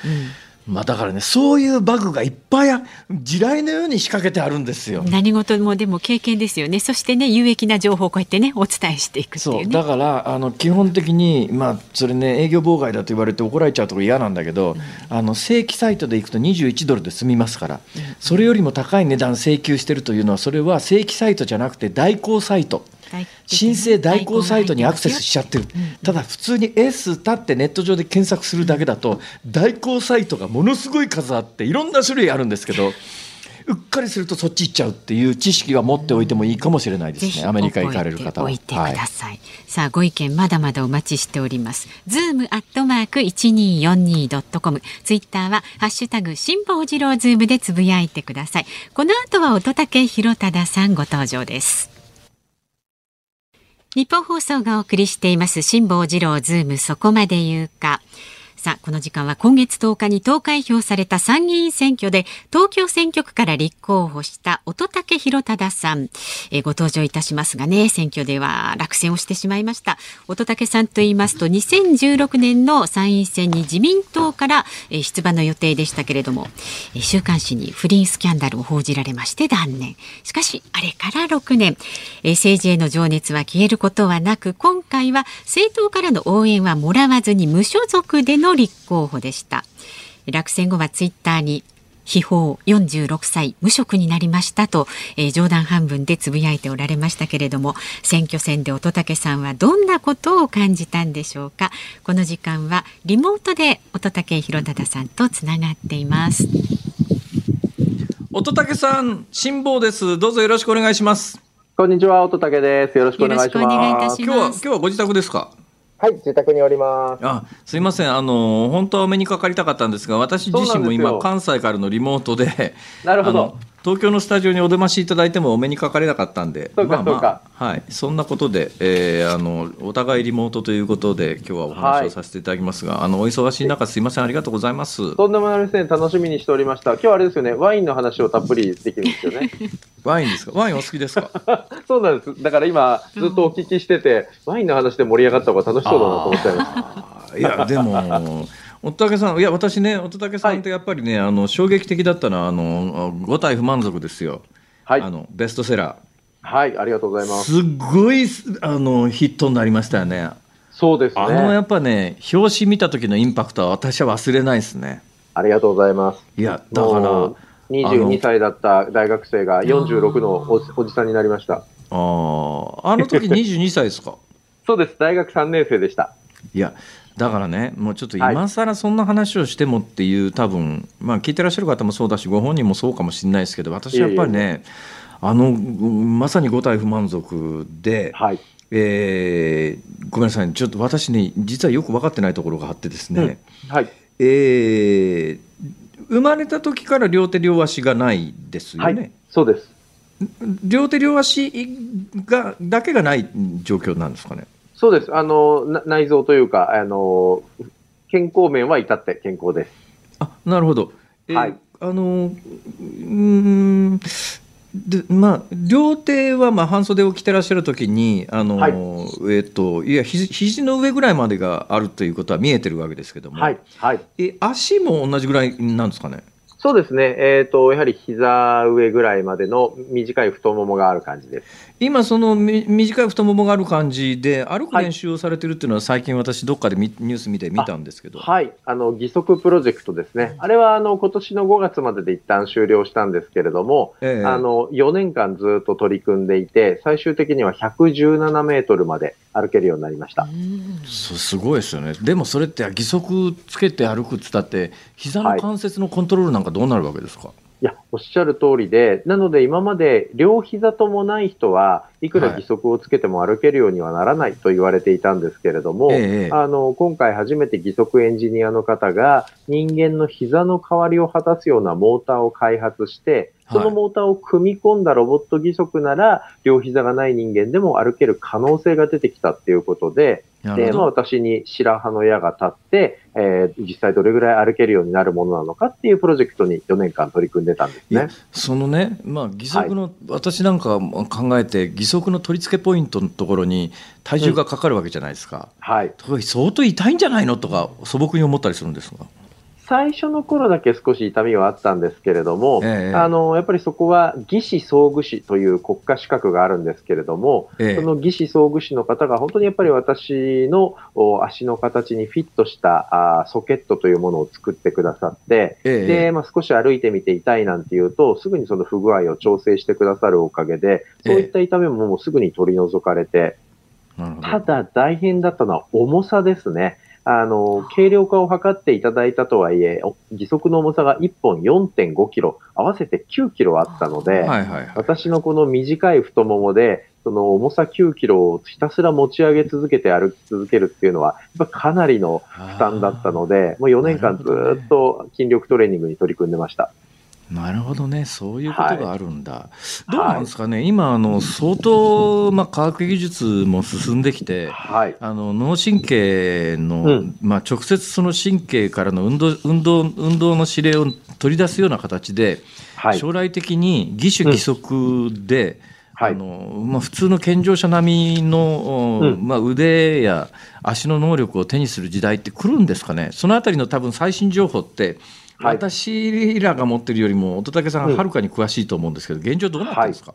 まあだからねそういうバグがいっぱい地雷のように仕掛けてあるんですよ。何事もでも経験ですよね。そしてね有益な情報をこうやってねお伝えしていく、ね、そうだからあの基本的にまあそれね営業妨害だと言われて怒られちゃうとこ嫌なんだけど、うん、あの正規サイトで行くと21ドルで済みますから、うん、それよりも高い値段請求してるというのはそれは正規サイトじゃなくて代行サイト。申請代行サイトにアクセスしちゃってる、ただ普通に S 立ってネット上で検索するだけだと代行サイトがものすごい数あっていろんな種類あるんですけどうっかりするとそっち行っちゃうっていう知識は持っておいてもいいかもしれないですね。アメリカ行かれる方は。置いてください。はい、さあご意見まだまだお待ちしております。ズームアットマーク一二四二ドットコム。ツイッターはハッシュタグ辛坊治郎ズームでつぶやいてください。この後は乙武弘忠さんご登場です。日本放送がお送りしています辛坊治郎ズームそこまで言うか。さあ、この時間は今月10日に投開票された参議院選挙で東京選挙区から立候補した乙武弘忠さん、えご登場いたしますがね、選挙では落選をしてしまいました。乙武さんと言いますと2016年の参院選に自民党からえ出馬の予定でしたけれども、え週刊誌に不倫スキャンダルを報じられまして断念。しかし、あれから6年、え政治への情熱は消えることはなく、今回は政党からの応援はもらわずに無所属でのの立候補でした。落選後はツイッターに秘宝46歳無職になりましたと、えー、冗談半分でつぶやいておられましたけれども選挙戦で乙武さんはどんなことを感じたんでしょうか。この時間はリモートで乙武弘忠さんとつながっています。乙武さん辛抱です。どうぞよろしくお願いします。こんにちは乙武です。よろしくお願いします。今日は今日はご自宅ですか？はい、自宅におります。あ、すいません。あの本当はお目にかかりたかったんですが、私自身も今関西からのリモートで、なるほど。東京のスタジオにお出ましいただいてもお目にかかれなかったんで、まあまあ、はい、そんなことで、えー、あのお互いリモートということで今日はお話をさせていただきますが、はい、あのお忙しい中すいませんありがとうございます。とんでもないですね楽しみにしておりました。今日はあれですよねワインの話をたっぷりできるんですよね。ワインですか？ワインお好きですか？そうなんです。だから今ずっとお聞きしてて、ワインの話で盛り上がった方が楽しそうだなと思っちゃいました。いやでも 乙武さんいや私ね乙武さんってやっぱりね、はい、あの衝撃的だったのはあの五体不満足ですよ。はい、あのベストセラー。はい、ありがとうございます。すごいあのヒットになりましたよね。そうですね。あのやっぱね表紙見た時のインパクトは私は忘れないですね。ありがとうございます。いやだから22歳だった大学生が46のおおじさんになりました。ああ、あの時22歳ですか？そうです。大学3年生でした。いや、だからね、もうちょっと今更そんな話をしてもっていう、多分、まあ聞いてらっしゃる方もそうだし、ご本人もそうかもしれないですけど、私はやっぱりね、あの、まさに五体不満足で、はい。えーごめんなさい、ちょっと私ね、実はよく分かってないところがあってですね、はい。えー生まれた時から両手両足がないですよはね。い。そうです。両手両足がだけがない状況なんですかね。そうです。あの、な内臓というか、あの、健康面は至って健康です。あなるほど。えーはいあのうーんでまあ、両手はまあ半袖を着てらっしゃるときに、あのはいえっといやひ肘の上ぐらいまでがあるということは見えてるわけですけども、はい。はい。え足も同じぐらいなんですかね？そうですね。えっ、と、やはり膝上ぐらいまでの短い太ももがある感じです。今、そのみ短い太ももがある感じで、歩くはい練習をされてるっていうのは、最近、私、どっかでみニュース見て見たんですけど、はい。あの、義足プロジェクトですね。あれは、あの、今年の5月までで一旦終了したんですけれども、ええあの、4年間ずっと取り組んでいて、最終的には117メートルまで歩けるようになりました。そすごいですよね、でもそれって義足つけて歩くっつったって、膝の関節のコントロールなんかどうなるわけですか？いや、おっしゃる通りで、なので今まで両膝ともない人はいくら義足をつけても歩けるようにはならないと言われていたんですけれども、ええあの、今回初めて義足エンジニアの方が人間の膝の代わりを果たすようなモーターを開発して、そのモーターを組み込んだロボット義足なら、両膝がない人間でも歩ける可能性が出てきたっていうことで、で、まあ私に白羽の矢が立って、えー実際どれぐらい歩けるようになるものなのかっていうプロジェクトに4年間取り組んでたんですね。そのね、まあ、義足の、私なんか考えて、義足の取り付けポイントのところに体重がかかるわけじゃないですか、はい。と相当痛いんじゃないのとか、素朴に思ったりするんですが。最初の頃だけ少し痛みはあったんですけれども、ええあの、やっぱりそこは技師総具士という国家資格があるんですけれども、ええ。その技師総具士の方が本当にやっぱり私のお足の形にフィットしたあーソケットというものを作ってくださって、ええで、まあ、少し歩いてみて痛いなんていうと、すぐにその不具合を調整してくださるおかげで、そういった痛みももうすぐに取り除かれて、ただ大変だったのは重さですね。あの、軽量化を図っていただいたとはいえ、お義足の重さが1本4.5キロ、合わせて9キロあったので、はいはいはい。私のこの短い太ももで、その重さ9キロをひたすら持ち上げ続けて歩き続けるっていうのは、やっぱかなりの負担だったので、もう4年間ずっと筋力トレーニングに取り組んでました。なるほどね、そういうことがあるんだ。い。どうなんですかね、今あの、相当、まあ、科学技術も進んできて、はい。あの脳神経の、うん。まあ、直接その神経からの運動運動運動の指令を取り出すような形で、はい。将来的に義手義足で、はい。あのまあ、普通の健常者並みの、うん。まあ、腕や足の能力を手にする時代って来るんですかね、そのあたりの多分最新情報って、はい。私らが持ってるよりも、乙武さんはるかに詳しいと思うんですけど、現状どうなってですか、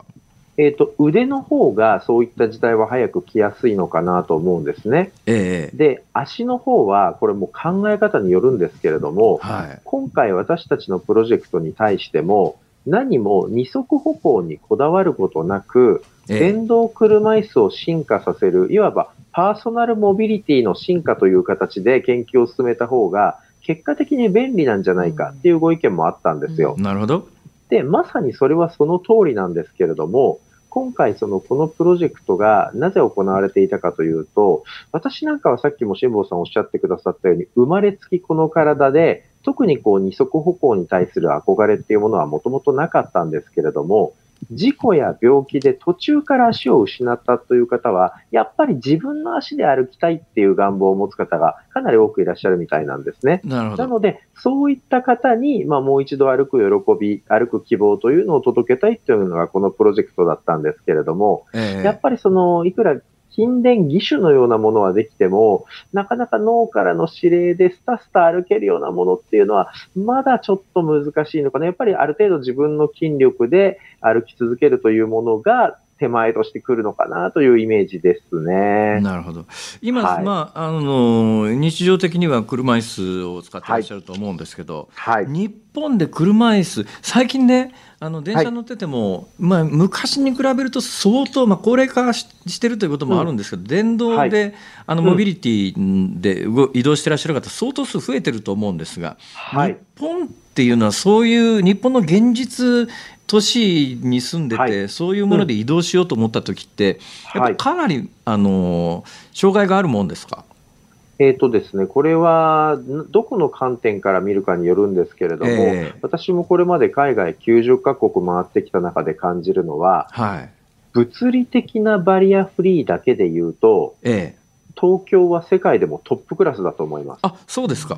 えっ、と、腕の方がそういった時代は早く来やすいのかなと思うんですね。ええで、足の方は、これもう考え方によるんですけれども、はい、今回私たちのプロジェクトに対しても、何も二足歩行にこだわることなく、ええ。電動車椅子を進化させる、いわばパーソナルモビリティの進化という形で研究を進めた方が、結果的に便利なんじゃないかっていうご意見もあったんですよ。なるほど。で、まさにそれはその通りなんですけれども、今回そのこのプロジェクトがなぜ行われていたかというと、私なんかはさっきも辛坊さんおっしゃってくださったように、生まれつきこの体で、特にこう二足歩行に対する憧れっていうものはもともとなかったんですけれども、事故や病気で途中から足を失ったという方は、やっぱり自分の足で歩きたいっていう願望を持つ方がかなり多くいらっしゃるみたいなんですね。なので、そういった方に、まあ、もう一度歩く喜び、歩く希望というのを届けたいというのがこのプロジェクトだったんですけれども、ええやっぱりその、いくら神殿義手のようなものはできても、なかなか脳からの指令でスタスタ歩けるようなものっていうのは、まだちょっと難しいのかな。やっぱりある程度自分の筋力で歩き続けるというものが手前としてくるのかなというイメージですね。なるほど。今、はいまあ、あの、日常的には車椅子を使ってらっしゃると思うんですけど、はい。日本で車椅子、最近ね、あの電車乗ってても、まあ、昔に比べると相当、まあ、高齢化ししてるということもあるんですけど、電動で、はいあのうんモビリティで動移動してらっしゃる方、相当数増えてると思うんですが、はい。日本っていうのは、そういう日本の現実、都市に住んでて、はいそういうもので移動しようと思った時って、やっぱはいかなり、あの障害があるもんですか？えっ、とですね、これは、んどこの観点から見るかによるんですけれども、ええ私もこれまで海外90カ国回ってきた中で感じるのは、はい。物理的なバリアフリーだけで言うと、ええ。東京は世界でもトップクラスだと思います。あ、そうですか。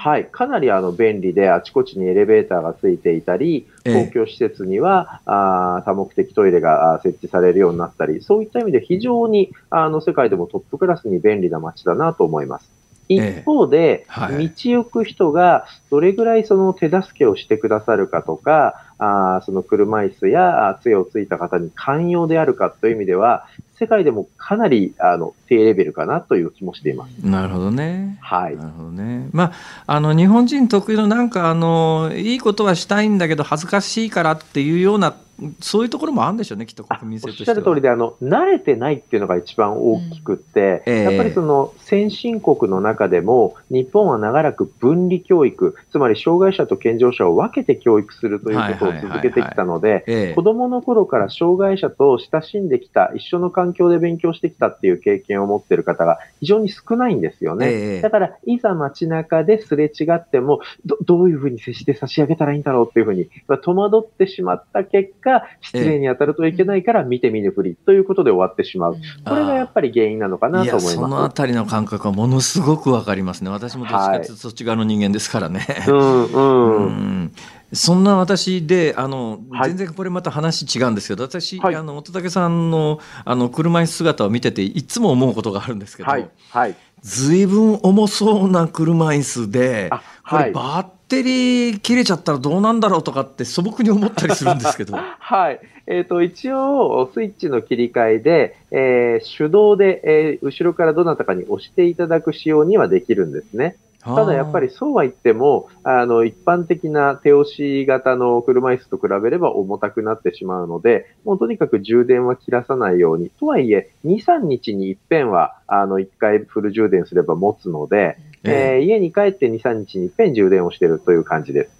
はい。かなりあの便利で、あちこちにエレベーターがついていたり、ええ公共施設には、あー多目的トイレがあー設置されるようになったり、そういった意味で非常にあの世界でもトップクラスに便利な街だなと思います。一方で、はい道行く人がどれぐらいその手助けをしてくださるかとか、あーその車椅子やあー杖をついた方に寛容であるかという意味では、世界でもかなりあの低レベルかなという気もしています。なるほどね。はいなるほどね。まあ、あの日本人特有のなんかあのいいことはしたいんだけど恥ずかしいからっていうようなそういうところもあるんでしょうねきっとあ国民性おっとしては。しゃる通りで、あの、慣れてないっていうのが一番大きくって、うんええ。やっぱりその先進国の中でも、日本は長らく分離教育、つまり障害者と健常者を分けて教育するということを続けてきたので、ええ。子供の頃から障害者と親しんできた、一緒の環境で勉強してきたっていう経験を持っている方が非常に少ないんですよね。ええだから、いざ街中ですれ違っても、どどういうふうに接して差し上げたらいいんだろうっていうふうに、まあ戸惑ってしまった結果、失礼に当たるといけないから見て見ぬふりということで終わってしまう。これがやっぱり原因なのかないとや思いそのあまたりの感覚はものすごくわかりますね私もどっちかというとそっち側の人間ですからね。す。うん、うん。うんそんな私であの、はい全然これまた話違うんですけど私、はいあの乙武さんのあの車椅子姿を見てていつも思うことがあるんですけど、はい、はい。ずいぶん重そうな車椅子であ、こはい。れバッテリー切れちゃったらどうなんだろうとかって素朴に思ったりするんですけど はい。えっ、と、一応、スイッチの切り替えで、えー手動で、えー後ろからどなたかに押していただく仕様にはできるんですね。ただやっぱりそうは言っても、あの、一般的な手押し型の車椅子と比べれば重たくなってしまうので、もうとにかく充電は切らさないように。とはいえ、2、3日に一遍は、あの、1回フル充電すれば持つので、えええー家に帰って2、3日に一遍充電をしているという感じです。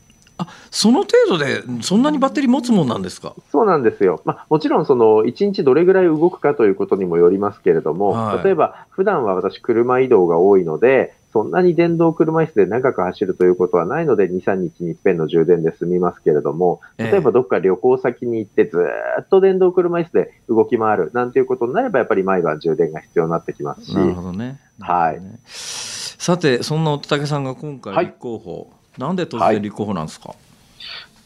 その程度でそんなにバッテリー持つもんなんですか？そうなんですよ。まあ、もちろん、その、1日どれぐらい動くかということにもよりますけれども、はい例えば、普段は私、車移動が多いので、そんなに電動車椅子で長く走るということはないので、2、3日に一遍の充電で済みますけれども、ええ。例えばどっか旅行先に行ってずーっと電動車椅子で動き回るなんていうことになれば、やっぱり毎晩充電が必要になってきますし、なるほどね。どね。さてそんな乙武さんが今回はい。立候補、なんで突然立候補なんですか、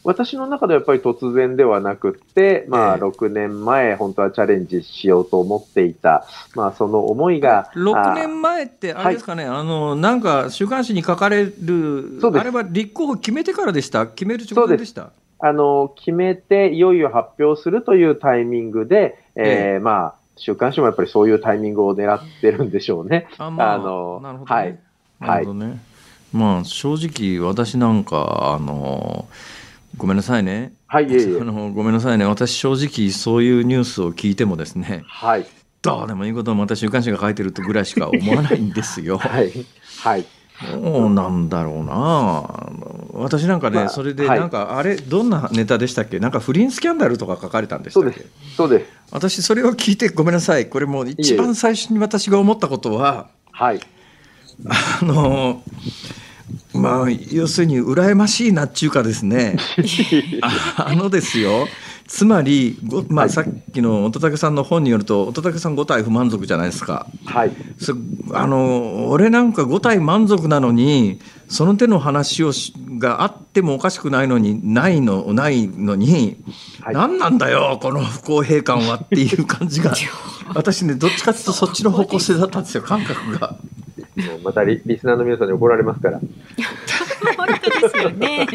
私の中ではやっぱり突然ではなくって、まあ、ええ6年前、本当はチャレンジしようと思っていた、まあ、その思いが、6あ年前ってあれですかね、あのなんか週刊誌に書かれるあれは立候補決めてからでした？決める直前でした？あの、決めて、いよいよ発表するというタイミングで、えーまあ、週刊誌もやっぱりそういうタイミングを狙ってるんでしょうね。あまああのなるほどね、はい。なるほどね、まあ正直私なんかあのごめんなさいねはい、いえいえあ。のごめんなさいね私正直そういうニュースを聞いてもですねはい。どうでもいいことをまた週刊誌が書いてるってぐらいしか思わないんですよ。はい。はい。どうなんだろうな私なんかね、まあそれではいなんか、あれどんなネタでしたっけ？なんか不倫スキャンダルとか書かれたんでしたっけ？そうです。そうです。私それを聞いてごめんなさいこれもう一番最初に私が思ったことははい。あのまあ要するに羨ましいなっちゅうかですね ああのですよつまり、ごまあ、はいさっきの乙武さんの本によると乙武さん5体不満足じゃないですか。はい。そあの俺なんか5体満足なのにその手の話をしがあってもおかしくないのにないのないのに、はい何なんだよこの不公平感はっていう感じが 私ねどっちかっていうとそっちの方向性だったんですよ感覚が。もうまたリリスナーの皆さんに怒られますから。本当ですよね。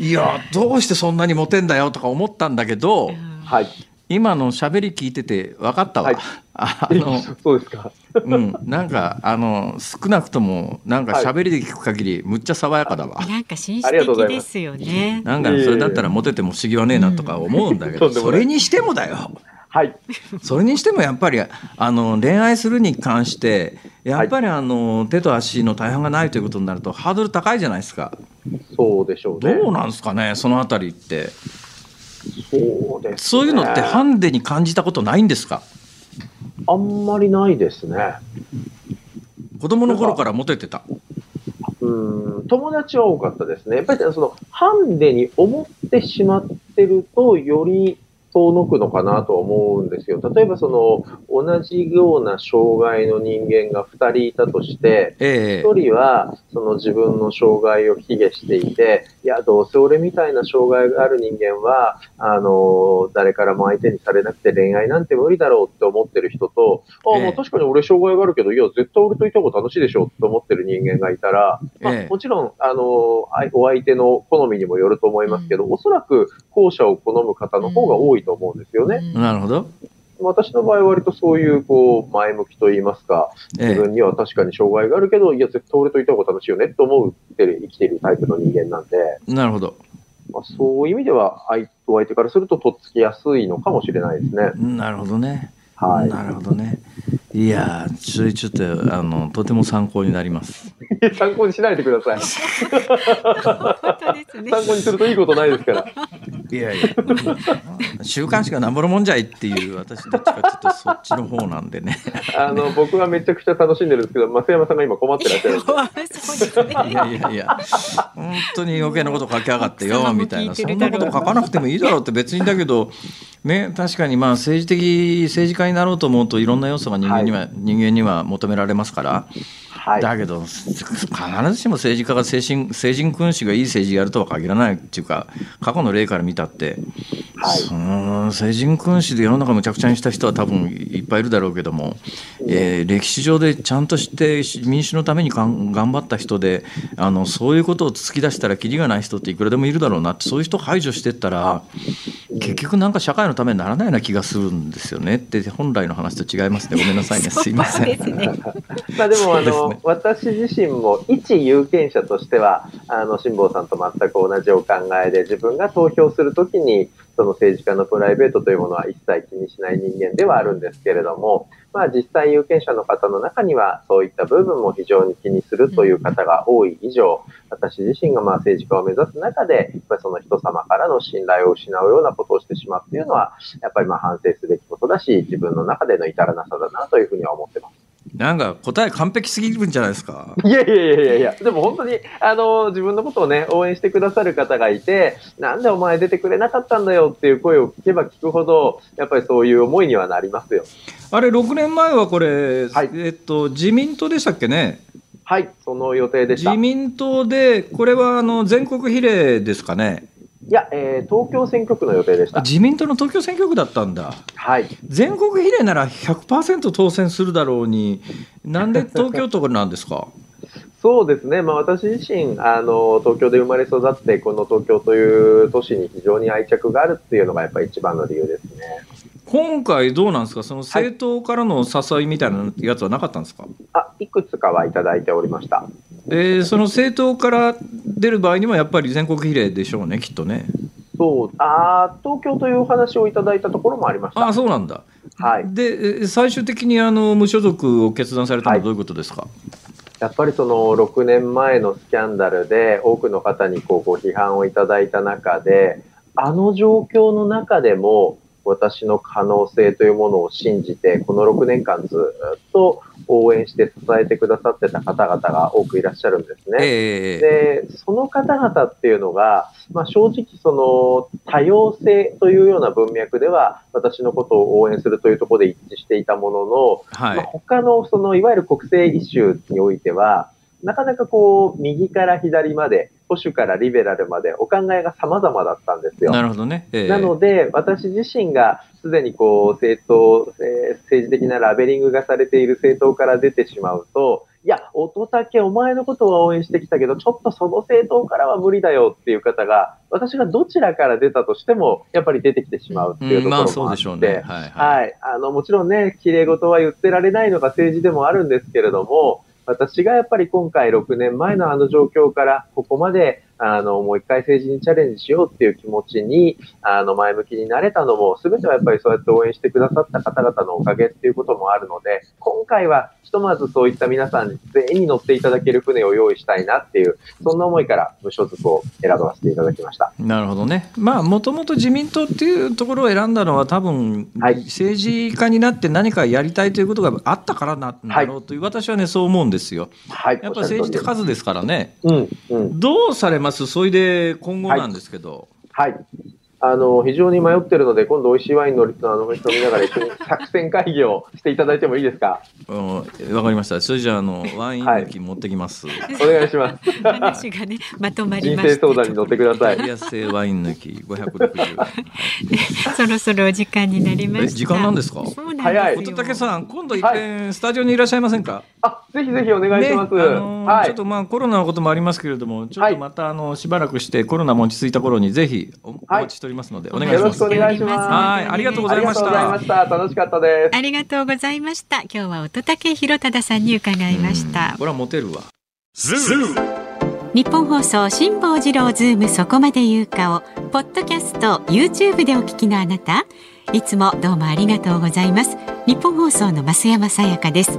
いやどうしてそんなにモテんだよとか思ったんだけど、はい。今の喋り聞いてて分かったわ、はいあの そうですか。うんなんかあの少なくともなんか喋りで聞く限りむっちゃ爽やかだわ、なんか紳士ありがとうございます的ですよね。なんかそれだったらモテても不思議はねえなとか思うんだけど、それにしてもだよはい。それにしてもやっぱりあの恋愛するに関してやっぱりあの、手と足の大半がないということになるとハードル高いじゃないですかそうでしょうね。どうなんですかねそのあたりってそうです、ね。そういうのってハンデに感じたことないんですか？あんまりないですね。子供の頃からモテてた？うん、友達は多かったですね。やっぱりその、ハンデに思ってしまってると、より遠のくのかなとは思うんですよ。例えばその、同じような障害の人間が2人いたとして、ええ。一人はその自分の障害を卑下していて、いや、どうせ俺みたいな障害がある人間は、あの、誰からも相手にされなくて恋愛なんて無理だろうって思ってる人と、あ、ええ。もう確かに俺障害があるけど、いや、絶対俺といた方が楽しいでしょって思ってる人間がいたら、まあええ。もちろん、あの、あいお相手の好みにもよると思いますけど、おそらく後者を好む方の方が多いと思うんですよね。うんなるほど、私の場合は割とそういう、こう、前向きと言いますか、ええ自分には確かに障害があるけど、いや、絶対俺といた方が楽しいよねって思ってる生きてるタイプの人間なんで、なるほどまあ、そういう意味では、相お相手からするととっつきやすいのかもしれないですね。なるほどね、はい。なるほどねいやーちょいちょっとあのとても参考になります 参考にしないでください。ね。参考にするといいことないですから。いやいや。週刊誌がなんぼのもんじゃいっていう私どっちかっていうとそっちの方なんでね。あの、僕はめちゃくちゃ楽しんでるんですけど、増山さんが今困ってらっしゃる。いやいやいや。本当に余計なこと書きやがってよみたいな。そんなこと書かなくてもいいだろうって別にだけどね確かにまあ政治的政治家になろうと思うといろんな要素が人間には、人間には求められますから、はい。だけど必ずしも政治家が精神成人君子がいい政治やるとは限らないっていうか過去の例から見たって、はい。その成人君子で世の中むちゃくちゃにした人は多分いっぱいいるだろうけども、えー歴史上でちゃんとして民主のために頑張った人であのそういうことを突き出したらキリがない人っていくらでもいるだろうなってそういう人を排除してったら結局なんか社会のためにならないような気がするんですよねって本来の話と違いますね。ごめんなさいね。すいません。まあでも、あの、ね。私自身も一有権者としては、あの、辛坊さんと全く同じお考えで、自分が投票するときに、その政治家のプライベートというものは一切気にしない人間ではあるんですけれども、まあ実際有権者の方の中には、そういった部分も非常に気にするという方が多い以上、私自身がまあ政治家を目指す中で、やっぱりその人様からの信頼を失うようなことをしてしまうっていうのは、やっぱりまあ反省すべきことだし、自分の中での至らなさだなというふうには思ってます。なんか答え完璧すぎるんじゃないですか？いやいやいやいやいや、でも本当に、あの、自分のことをね、応援してくださる方がいて、なんでお前出てくれなかったんだよっていう声を聞けば聞くほど、やっぱりそういう思いにはなりますよ。あれ6年前はこれ、はいえっと自民党でしたっけね？はい、その予定でした。い自民党でこれはあの全国比例ですかね？や、えー東京選挙区の予定でした。あ自民党の東京選挙区だったんだ。はい。全国比例なら100%当選するだろうに、なんで東京都なんですか？そうですね。まあ私自身、あの、東京で生まれ育って、この東京という都市に非常に愛着があるっていうのがやっぱり一番の理由ですね。今回どうなんですか？その政党からの誘いみたいなやつはなかったんですか？あ、いくつかはいただいておりました。えーその政党から出る場合にはやっぱり全国比例でしょうね、きっとね。そう、あー東京というお話をいただいたところもありました。あそうなんだ。はい。で、えー最終的にあの無所属を決断されたのははいどういうことですか？やっぱりその6年前のスキャンダルで多くの方にこうご批判をいただいた中で、あの状況の中でも私の可能性というものを信じて、この6年間ずっと応援して支えてくださってた方々が多くいらっしゃるんですね。ええで、その方々っていうのが、まあ、正直その多様性というような文脈では私のことを応援するというところで一致していたものの、まあ、はい。他のそのいわゆる国政イシューにおいては、なかなかこう右から左まで、保守からリベラルまでお考えが様々だったんですよ。なるほどね。ええなので、私自身がすでにこう政党、えー政治的なラベリングがされている政党から出てしまうと、いや、乙武、お前のことは応援してきたけど、ちょっとその政党からは無理だよっていう方が、私がどちらから出たとしても、やっぱり出てきてしまうっていうところもあって、うんまあそうでしょうねはいはいはい。あの、もちろんね、綺麗事は言ってられないのが政治でもあるんですけれども、私がやっぱり今回6年前のあの状況からここまであのもう一回政治にチャレンジしようっていう気持ちにあの前向きになれたのも全てはやっぱりそうやって応援してくださった方々のおかげっていうこともあるので今回はひとまずそういった皆さんに全員に乗っていただける船を用意したいなっていうそんな思いから無所属を選ばせていただきました。なるほどね。まあもともと自民党っていうところを選んだのは多分、はい政治家になって何かやりたいということがあったからなんだろうという、私はねそう思うんですよ。はい。やっぱ政治って数ですからね。うん、うん。どうされます？それで今後なんですけど。はい。あの、非常に迷ってるので、今度美味しいワインの、あの、人見ながら一緒に作戦会議をしていただいてもいいですか？うん、わかりました。それじゃあ、あの、ワイン抜き持ってきます。お願い。します。話がねまとまり人ました生相談に乗ってください。イタリア製ワイン抜き560。そろそろお時間になりまし時間なんですかそうなんですよ早い。乙武さん、今度一遍スタジオにい。らっしゃい。ませんか。あ、ぜひぜひお願いします。ねあのーはい。ちょっとまあコロナのこともありますけれども、ちょっとまたあのしばらくしてコロナも落ち着いた頃にぜひお待ちしておりますので、お願いしますよろしくお。願いします。はいありがとうございましたありがとうございました。楽しかったです。ありがとうございました今日は乙武洋匡さんに伺いましたうんこれはモテるわ。ニッポン放送辛坊治郎ズームそこまで言うかをポッドキャスト YouTube でお聞きのあなたいつもどうもありがとうございますニッポン放送の増山さやかです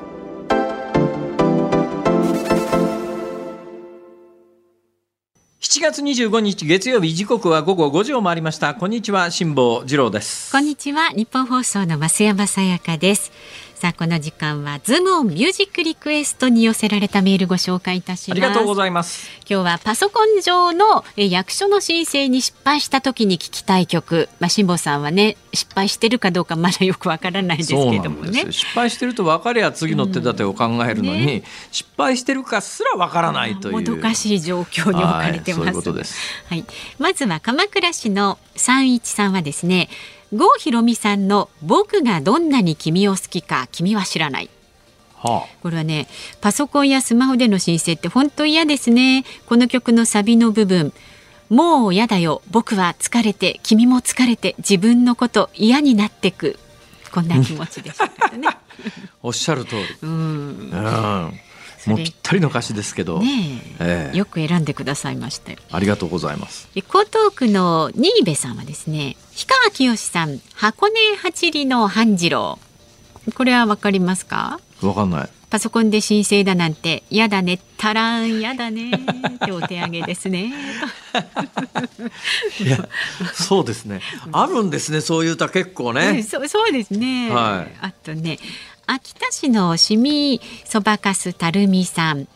7月25日月曜日時刻は午後5時を回りました。こんにちは辛坊治郎です。こんにちは日本放送の増山さやかです。さあこの時間はズームオンミュージックリクエストに寄せられたメールご紹介いたします。ありがとうございます。今日はパソコン上のえ役所の申請に失敗した時に聞きたい曲、まあ辛坊さんはね失敗してるかどうかまだよくわからないですけどもね。失敗してると分かりゃ次の手立てを考えるのに、ね失敗してるかすら分からないという。もどかしい状況に置かれてます。はい。はい、まずは鎌倉市の三一さんはですね郷ひろみさんの僕がどんなに君を好きか君は知らないはこれはねパソコンやスマホでの申請って本当嫌ですね。この曲のサビの部分。もう嫌だよ。僕は疲れて君も疲れて自分のこと嫌になってく。こんな気持ちでしたね。あ、おっしゃる通り。うん。うん。もうぴったりの歌詞ですけど。ねえええよく選んでくださいましたよありがとうございます。で江東区の新部さんはですね氷川きよしさん箱根八里の半次郎これはわかりますか？わかんない。パソコンで申請だなんてやだねたらんやだねってお手上げですね いや、そうですね。あるんですね。そういう歌結構うんね。そうそうですね、はいあとね秋田市のしみそばかすたるみさん。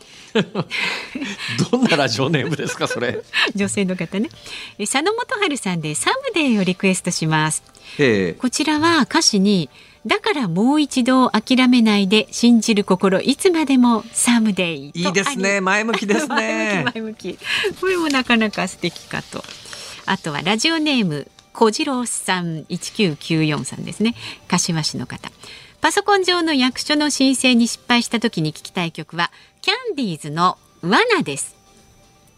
どんなラジオネームですか、それ？女性の方ね。え佐野元春さんでサムデーをリクエストします。ええ。こちらは歌詞にだからもう一度諦めないで信じる心いつまでもサムデイいいですね。前向きですね。前向き。前向きこれもなかなか素敵かと。あとはラジオネーム小次郎さん1994さんですね。柏市の方パソコン上の役所の申請に失敗した時に聞きたい曲はキャンディーズの罠です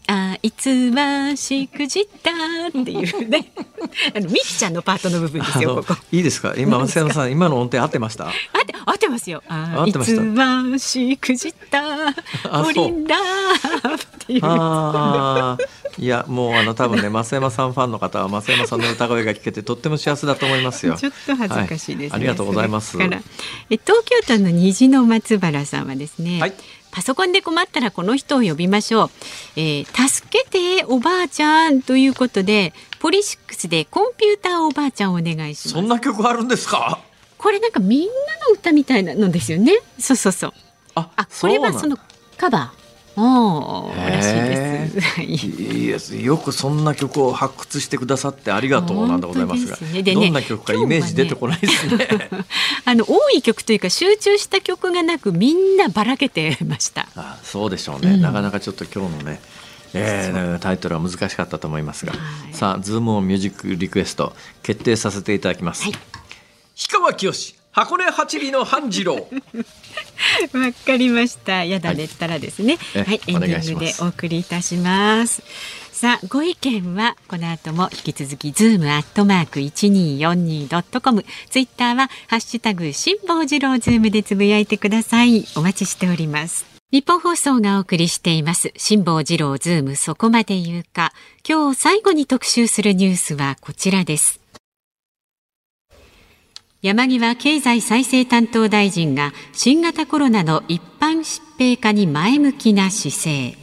あいつはしくじったっていうね あのミキちゃんのパートの部分ですよいいですか？今、松山さん、今の音程合ってました？あって合ってますよ。あ合ってました？いつはしくじった あオリンダーっていう。いやもうあの多分ね 増山さんファンの方は増山さんの歌声が聞けてとっても幸せだと思いますよ。ちょっと恥ずかしいですね。はい、ありがとうございます。からえ東京都の虹の松原さんはですね。はいパソコンで困ったらこの人を呼びましょう。えー、助けておばあちゃんということで、ポリシックスでコンピューターおばあちゃんお願いします。そんな曲あるんですか？これなんかみんなの歌みたいなのですよね。そうそうそう。あ、あこれはそのカバー。おらしいです。よくそんな曲を発掘してくださってありがとうなんでございますが、ねね、どんな曲かイメージ出てこないですね。ね あの多い曲というか集中した曲がなくみんなばらけてました。あ、そうでしょうね。うん、なかなかちょっと今日のね。えー、タイトルは難しかったと思いますが、はい、さあズームオンミュージックリクエスト決定させていただきます。はい、氷川きよし箱根八里の半次郎。わかりました。やだねったらですね。はい、はい、エンディングでお送りいたします。さあ、ご意見はこの後も引き続きズームアットマーク一二四二ドットコム、ツイッターはハッシュタグ辛坊治郎ズームでつぶやいてください。お待ちしております。日本放送がお送りしています辛坊治郎ズームそこまで言うか。今日最後に特集するニュースはこちらです。山際経済再生担当大臣が新型コロナの一般疾病化に前向きな姿勢。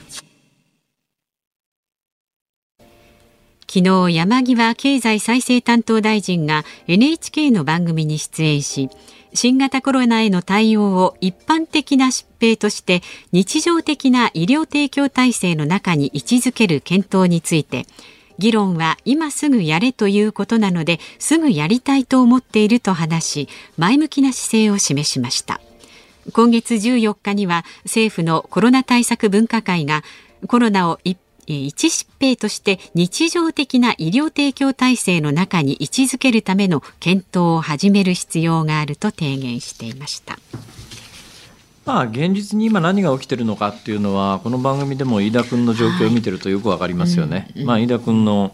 昨日山際経済再生担当大臣が NHK の番組に出演し新型コロナへの対応を一般的な疾病として日常的な医療提供体制の中に位置づける検討について議論は今すぐやれということなのですぐやりたいと思っていると話し前向きな姿勢を示しました今月14日には政府のコロナ対策分科会がコロナを一一疾病として日常的な医療提供体制の中に位置づけるための検討を始める必要があると提言していました。まあ、現実に今何が起きてるのかっていうのはこの番組でも飯田君の状況を見てるとよくわかりますよね。はいまあ、飯田君の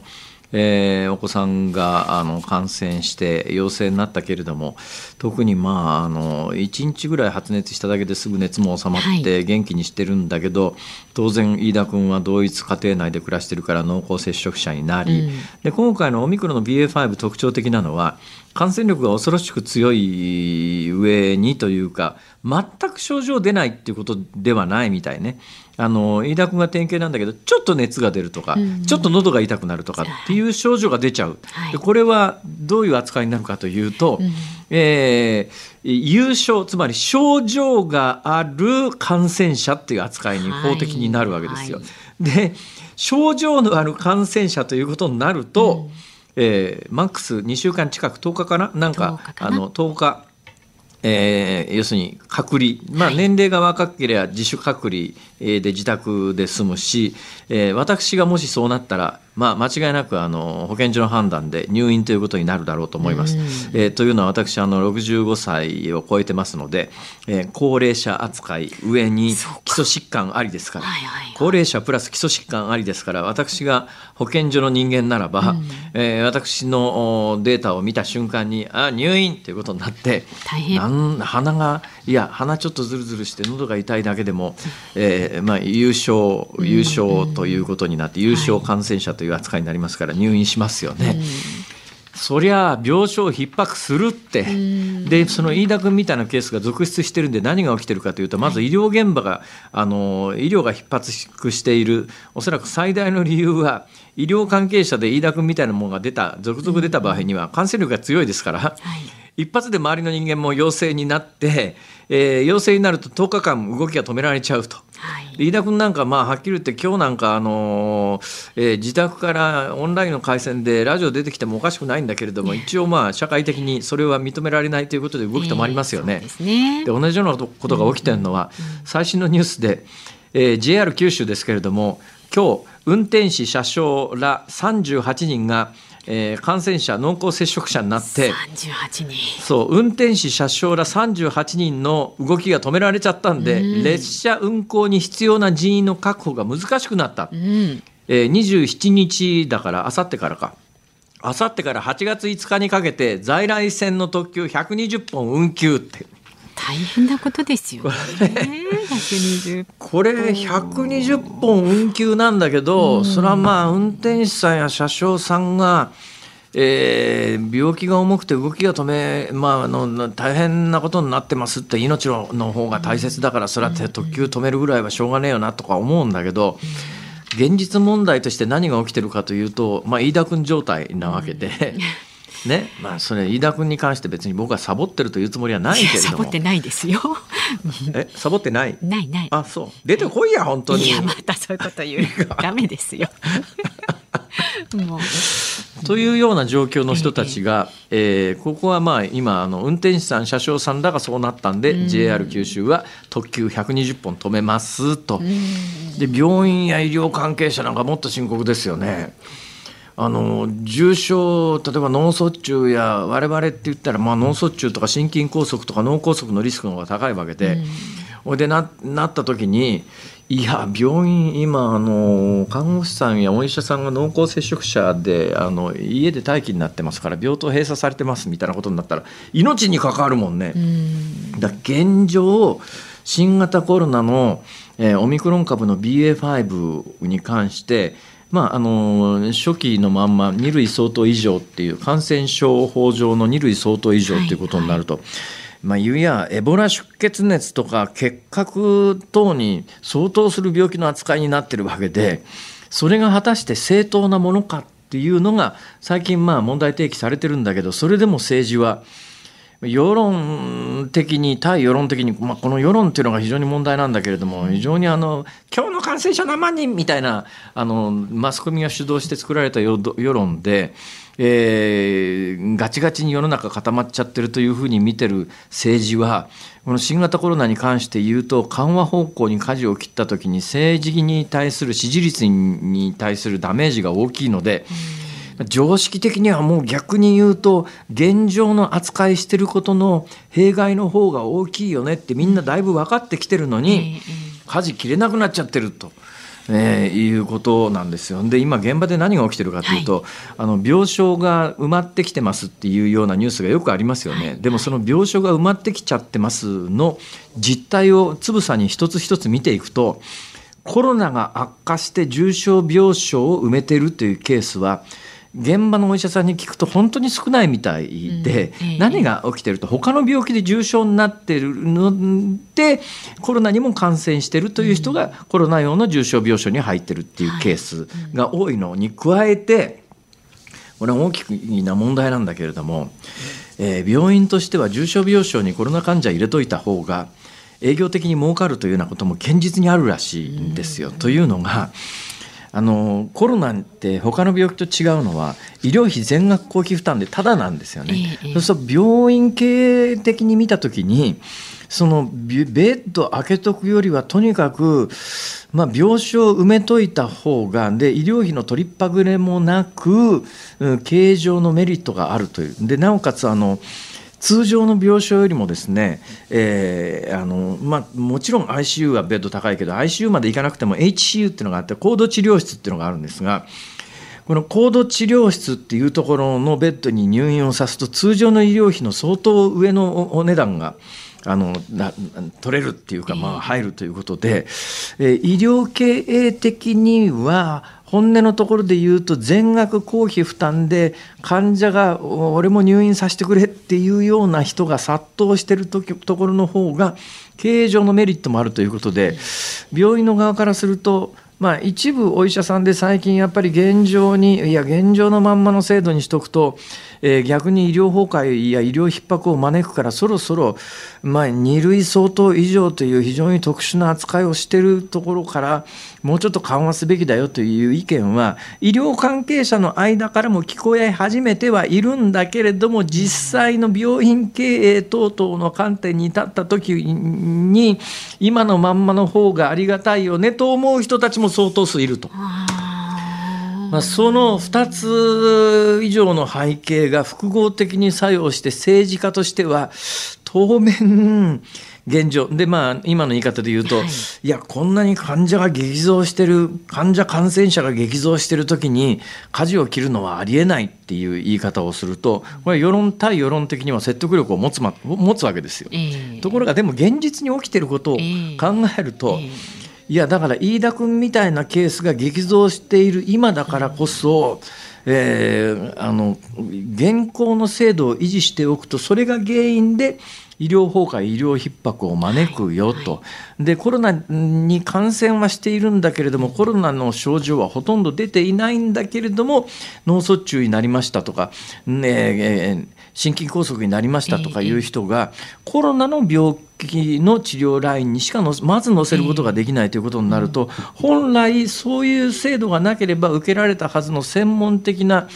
えー、お子さんがあの感染して陽性になったけれども特にまああの1日ぐらい発熱しただけですぐ熱も収まって元気にしてるんだけど、はい、当然飯田君は同一家庭内で暮らしてるから濃厚接触者になり、うん、で今回のオミクロンの BA.5 特徴的なのは感染力が恐ろしく強い上にというか全く症状出ないっていうことではないみたいね。あの飯田君が典型なんだけどちょっと熱が出るとか、うん、ちょっと喉が痛くなるとかってい。う症状が出ちゃう、はい、でこれはどういう扱いになるかというと、うん、えー、有症つまり症状がある感染者っていう扱いに法的になるわけですよ。はいはい、で症状のある感染者ということになると、うんえー、マックス2週間近く10日かな？なんかあの10日。えー、要するに隔離、まあ、年齢が若ければ自主隔離で自宅で済むし、えー、私がもしそうなったら、まあ、間違いなくあの保健所の判断で入院ということになるだろうと思います。えー、というのは私あの65歳を超えてますので、えー、高齢者扱い上に基礎疾患ありですから、高齢者プラス基礎疾患ありですから私が保健所の人間ならば、うん、えー、私のデータを見た瞬間にあ入院ということになって大変。鼻がいや鼻ちょっとズルズルして喉が痛いだけでも、えーまあ、優勝優勝ということになって、優勝感染者という扱いになりますから入院しますよね。そりゃ病床逼迫するって、でその飯田君みたいなケースが続出してるんで何が起きてるかというとまず医療現場があの医療が逼迫しているおそらく最大の理由は医療関係者で飯田君みたいなものが出た続々出た場合には感染力が強いですから、はい、一発で周りの人間も陽性になって、えー、陽性になると10日間動きが止められちゃうと。はい、飯田君なんか、まあ、はっきり言って今日なんか、あのー、えー、自宅からオンラインの回線でラジオ出てきてもおかしくないんだけれども、一応まあ社会的にそれは認められないということで動き止まりますよね。えー、で、ね、同じようなことが起きてるのは、最新のニュースで、えー、JR 九州ですけれども今日運転士車掌ら38人がえー、感染者濃厚接触者になって38人。そう運転士車掌ら38人の動きが止められちゃったんで、うん、列車運行に必要な人員の確保が難しくなった、うん、えー、27日だからあさってからか。あさってから8月5日にかけて在来線の特急120本運休って大変なことですよね。120これ 120本運休なんだけど、それはまあ運転手さんや車掌さんが、えー、病気が重くて動きが止め、まあ、あの大変なことになってますって命のの方が大切だからそれは特急止めるぐらいはしょうがねえよなとか思うんだけど。現実問題として何が起きてるかというと、まあ、飯田君状態なわけで。ね、まあそれ飯田君に関して別に僕はサボってるというつもりはないけれども。サボってないですよ。え、サボってない？ないない。あ、そう。出てこいや本当に。いやまたそういうこと言う。ダメですよ。もう。というような状況の人たちが、えー、ここはまあ今あの運転手さん車掌さんらがそうなったんで、JR 九州は特急120本止めますと、で病院や医療関係者なんかもっと深刻ですよね。あの重症例えば脳卒中や我々って言ったら、まあ、脳卒中とか心筋梗塞とか脳梗塞のリスクの方が高いわけで、うん、でななった時にいや病院今あの看護師さんやお医者さんが濃厚接触者であの家で待機になってますから病棟閉鎖されてますみたいなことになったら命に関わるもんね。んだ現状新型コロナの、えー、オミクロン株の BA.5 に関してまあ、あの初期のまんま2類相当以上っていう感染症法上の2類相当以上っていうことになると。はいはいまあ、いやエボラ出血熱とか結核等に相当する病気の扱いになってるわけでそれが果たして正当なものかっていうのが最近まあ問題提起されてるんだけどそれでも政治は世論的に対世論的に、まあ、この世論っていうのが非常に問題なんだけれども非常にあの今日の感染者何万人みたいなあのマスコミが主導して作られた世論で、えー、ガチガチに世の中固まっちゃってるというふうに見てる政治はこの新型コロナに関して言うと緩和方向に舵を切った時に政治に対する支持率に対するダメージが大きいので。うん常識的にはもう逆に言うと現状の扱いしてることの弊害の方が大きいよねってみんなだいぶ分かってきてるのに舵切れなくなっちゃってると。えー、いうことなんですよ。で今現場で何が起きてるかというと、はい、あの病床が埋まってきてますっていうようなニュースがよくありますよね、はい、でもその病床が埋まってきちゃってますの実態をつぶさに一つ一つ見ていくとコロナが悪化して重症病床を埋めてるというケースは現場のお医者さんに聞くと本当に少ないみたいで、うん。何が起きてると他の病気で重症になってるのでコロナにも感染してるという人がコロナ用の重症病床に入ってるっていうケースが多いのに加えてこれは大きな問題なんだけれども、えー、病院としては重症病床にコロナ患者入れといた方が営業的に儲かるというようなことも現実にあるらしいんですよ。というのがあのコロナって他の病気と違うのは医療費全額公費負担でただなんですよね。ええ、そうすると病院経営的に見た時にそのベッド開けとくよりはとにかく、まあ、病床を埋めといた方がで医療費の取りっぱぐれもなく、うん、経営上のメリットがあるというでなおかつあの通常の病床よりもですね、えーあのまあ、もちろん ICU はベッド高いけど ICU まで行かなくても HCU っていうのがあって高度治療室っていうのがあるんですがこの高度治療室っていうところのベッドに入院をさすと通常の医療費の相当上のお値段があの取れるっていうか、まあ、入るということで、えー、医療経営的には本音のところで言うと全額公費負担で患者が俺も入院させてくれっていうような人が殺到してるところの方が経営上のメリットもあるということで病院の側からするとまあ、一部お医者さんで最近やっぱり現状にいや現状のまんまの制度にしとくとえー、逆に医療崩壊や医療逼迫を招くからそろそろ、まあ、2類相当以上という非常に特殊な扱いをしているところからもうちょっと緩和すべきだよという意見は医療関係者の間からも聞こえ始めてはいるんだけれども実際の病院経営等々の観点に立った時に今のまんまの方がありがたいよねと思う人たちも相当数いると。まあ、その2つ以上の背景が複合的に作用して政治家としては当面現状でまあ今の言い方で言うと、はい。い、やこんなに患者が激増してる患者感染者が激増してる時に舵を切るのはありえないっていう言い方をするとこれ世論対世論的には説得力を持つ,、ま、持つわけですよ。ええ。ところがでも現実に起きてることをええ。考えると、えいやだから飯田君みたいなケースが激増している今だからこそ、えーあの現行の制度を維持しておくとそれが原因で医療崩壊医療逼迫を招くよと、でコロナに感染はしているんだけれどもコロナの症状はほとんど出ていないんだけれども脳卒中になりましたとか、ねえー心筋梗塞になりましたとかいう人が、コロナの病気の治療ラインにしかのまず載せることができないということになると、本来そういう制度がなければ受けられたはずの専門的な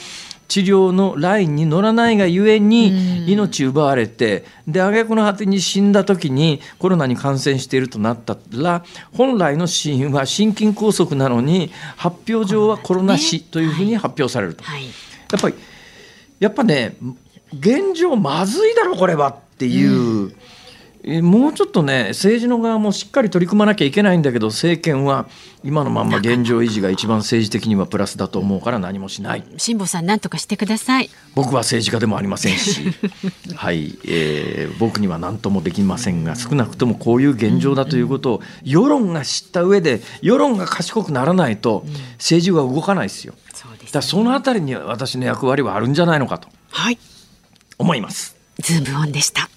治療のラインに乗らないがゆえに命奪われてで挙句の果てに死んだ時にコロナに感染しているとなったら本来の死因は心筋梗塞なのに発表上はコロナ死というふうに発表されると。はい。やっぱりやっぱね現状まずいだろこれはっていう、えもうちょっとね政治の側もしっかり取り組まなきゃいけないんだけど政権は今のまんま現状維持が一番政治的にはプラスだと思うから何もしない。辛坊さん何とかしてください。僕は政治家でもありませんし、はい。えー僕には何ともできませんが少なくともこういう現状だということを世論が知った上で世論が賢くならないと政治は動かないですよ。そうですだからそのあたりに私の役割はあるんじゃないのかと。はい思います。ズームオンでした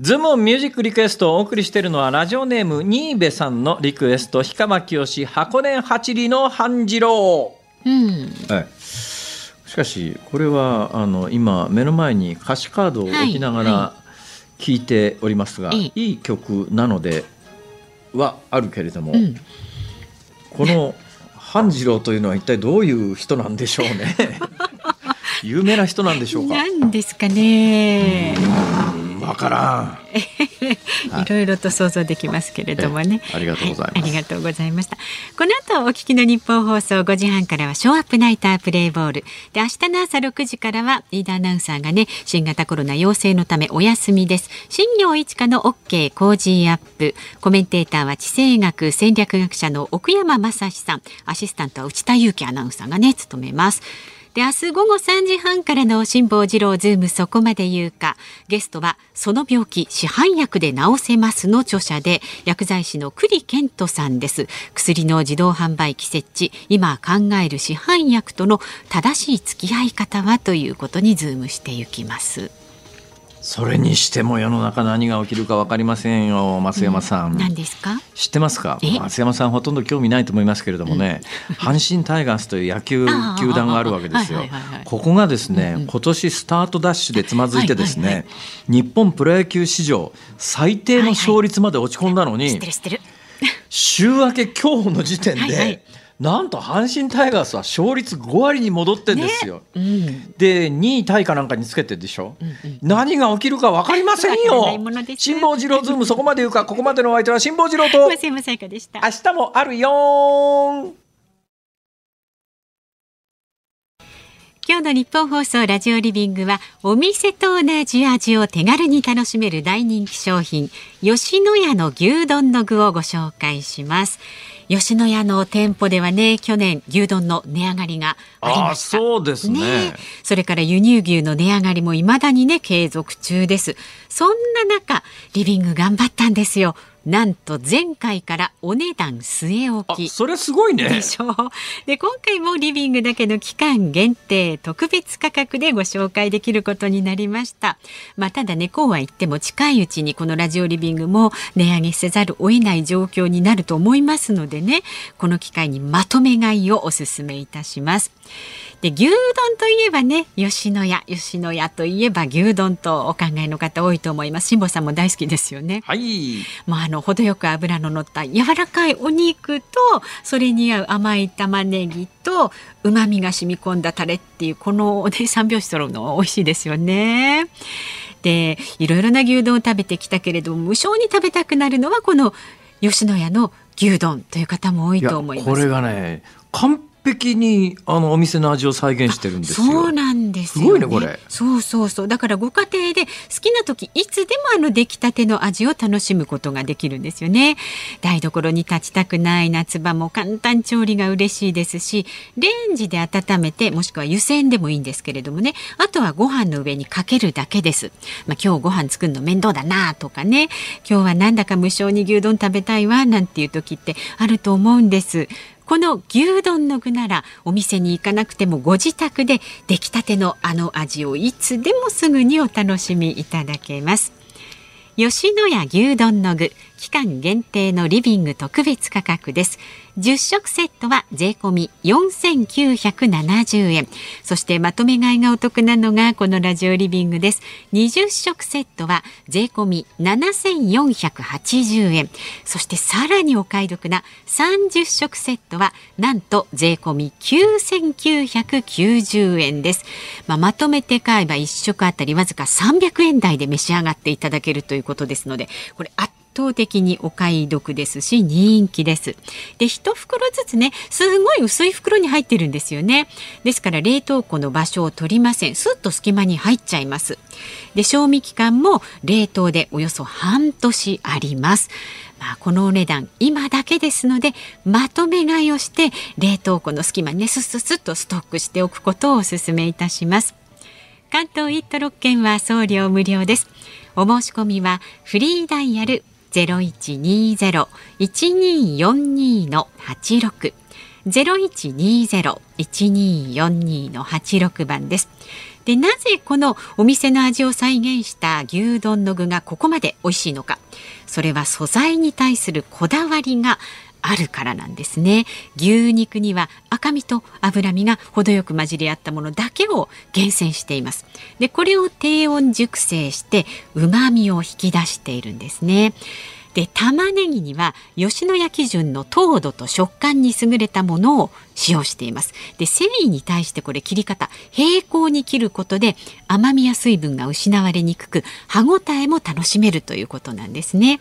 ズームオンミュージックリクエストをお送りしているのはラジオネーム新部さんのリクエスト氷川きよし箱根八里の半次郎。うんはい。しかしこれはあの今目の前に歌詞カードを置きながはいら聴いておりますが、ええいい曲なのではあるけれども、うんこの半次郎というのは一体どういう人なんでしょうね。有名な人なんでしょうか？何ですかねわからん。いろいろと想像できますけれどもね。ええありがとうございますはありがとうございました。この後お聞きの日本放送5時半からはショーアップナイタープレイボール。で、明日の朝6時からは飯田アナウンサーがね、新型コロナ陽性のためお休みです。新業一華の OK 工事アップ。コメンテーターは地政学戦略学者の奥山真司さん。アシスタントは内田雄基アナウンサーがね、務めます。で明日午後3時半からの辛坊治郎ズームそこまで言うか。ゲストはその病気市販薬で治せますの著者で薬剤師の久里建人さんです。薬の自動販売機設置今考える市販薬との正しい付き合い方はということにズームしていきます。それにしても世の中何が起きるか分かりませんよ増山さん、何ですか？知ってますか？え？増山さんほとんど興味ないと思いますけれどもね、阪神タイガースという野球球団があるわけですよ。はいはいはいはい。ここがですね、今年スタートダッシュでつまずいてですね、はいはい日本プロ野球史上最低の勝率まで落ち込んだのに、週明け今日の時点で、はいはいなんと阪神タイガースは勝率5割に戻ってんですよ。うん。で2位タイかなんかにつけてるでしょ、んうん。何が起きるか分かりませんよ。辛坊治郎ズームそこまで言うかここまでのお相手は辛坊治郎と。明日もあるよ今日の日本放送ラジオリビングはお店と同じ味を手軽に楽しめる大人気商品吉野家の牛丼の具をご紹介します吉野家の店舗ではね去年牛丼の値上がりがありあました。そうですね。ね。えそれから輸入牛の値上がりも未だにね継続中です。そんな中リビング頑張ったんですよなんと前回からお値段据え置きあそれすごいねでしょ？う。で今回もリビングだけの期間限定特別価格でご紹介できることになりました。まあただねこうは言っても近いうちにこのラジオリビングも値上げせざるを得ない状況になると思いますのでねこの機会にまとめ買いをお勧めいたします。で牛丼といえばね吉野家吉野家といえば牛丼とお考えの方多いと思います辛坊さんも大好きですよねはいまあ、あの程よく脂の乗った柔らかいお肉とそれに合う甘い玉ねぎと旨味が染み込んだタレっていうこの、ね、三拍子揃うの美味しいですよね。でいろいろな牛丼を食べてきたけれども無性に食べたくなるのはこの吉野家の牛丼という方も多いと思います。これがね完璧にあのお店の味を再現してるんですよ。そうなんですよ、ね、すごいねこれ。そうそうそう。だからご家庭で好きな時いつでもあの出来たての味を楽しむことができるんですよね。台所に立ちたくない夏場も簡単調理が嬉しいですし、レンジで温めてもしくは湯煎でもいいんですけれどもね。あとはご飯の上にかけるだけです。まあ今日ご飯作るの面倒だなとかね。今日はなんだか無性に牛丼食べたいわなんていう時ってあると思うんです。この牛丼の具ならお店に行かなくてもご自宅で出来たてのあの味をいつでもすぐにお楽しみいただけます。吉野家牛丼の具期間限定のリビング特別価格です。10食セットは税込み4970円。そしてまとめ買いがお得なのがこのラジオリビングです。20食セットは税込み7480円。そしてさらにお買い得な30食セットはなんと税込み9990円です、まあ、まとめて買えば1食あたりわずか300円台で召し上がっていただけるということですのでこれあっ倒的にお買い得ですし人気です。で一袋ずつねすごい薄い袋に入ってるんですよね。ですから冷凍庫の場所を取りません。スッと隙間に入っちゃいます。で賞味期間も冷凍でおよそ半年あります。まあ、このお値段今だけですのでまとめ買いをして冷凍庫の隙間にねスッスッとストックしておくことをお勧めいたします。関東一都6県は送料無料です。お申し込みはフリーダイヤルゼロ一二ゼロ一二四二の八六ゼロ一二ゼロ一二四二の八六番です。でなぜこのお店の味を再現した牛丼の具がここまで美味しいのかそれは素材に対するこだわりがあるからなんですね。牛肉には赤身と脂身が程よく混じり合ったものだけを厳選しています。でこれを低温熟成して旨味を引き出しているんですね。で玉ねぎには吉野家基準の糖度と食感に優れたものを使用しています。で繊維に対してこれ切り方平行に切ることで甘みや水分が失われにくく歯ごたえも楽しめるということなんですね。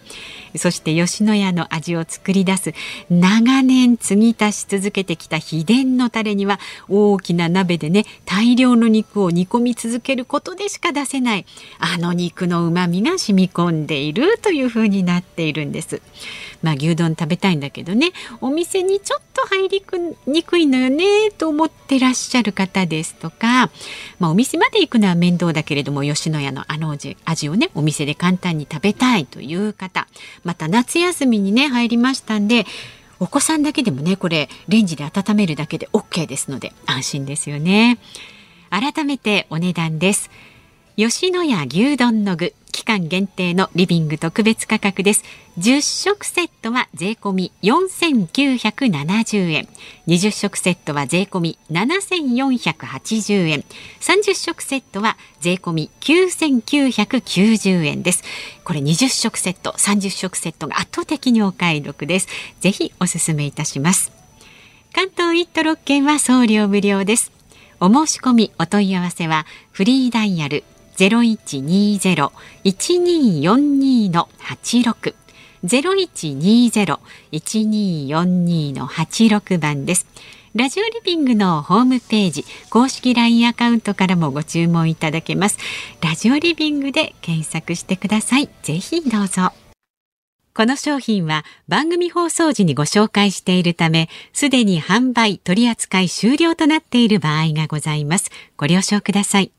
そして吉野家の味を作り出す長年継ぎ足し続けてきた秘伝のタレには大きな鍋でね大量の肉を煮込み続けることでしか出せないあの肉の旨味が染み込んでいるというふうになっているんです。まあ牛丼食べたいんだけどねお店にちょっと入りにくいのよねと思ってらっしゃる方ですとか、まあ、お店まで行くのは面倒だけれども吉野家のあの味をねお店で簡単に食べたいという方また夏休みにね入りましたんでお子さんだけでもねこれレンジで温めるだけで OK ですので安心ですよね改めてお値段です吉野家牛丼の具期間限定のリビング特別価格です。10食セットは税込み4970円。20食セットは税込み7480円。30食セットは税込み9990円です。これ20食セット30食セットが圧倒的にお買い得です。ぜひお勧めいたします。関東一都6県は送料無料です。お申し込みお問い合わせはフリーダイヤルゼロ一二ゼロ一二四二の八六ゼロ一二ゼロ一二四二の八六番です。ラジオリビングのホームページ公式 LINE アカウントからもご注文いただけます。ラジオリビングで検索してください。ぜひどうぞ。この商品は番組放送時にご紹介しているため、すでに販売取扱い終了となっている場合がございます。ご了承ください。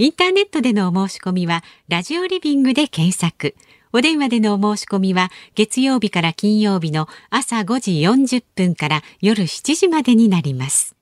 インターネットでのお申し込みは、ラジオリビングで検索。お電話でのお申し込みは、月曜日から金曜日の朝5時40分から夜7時までになります。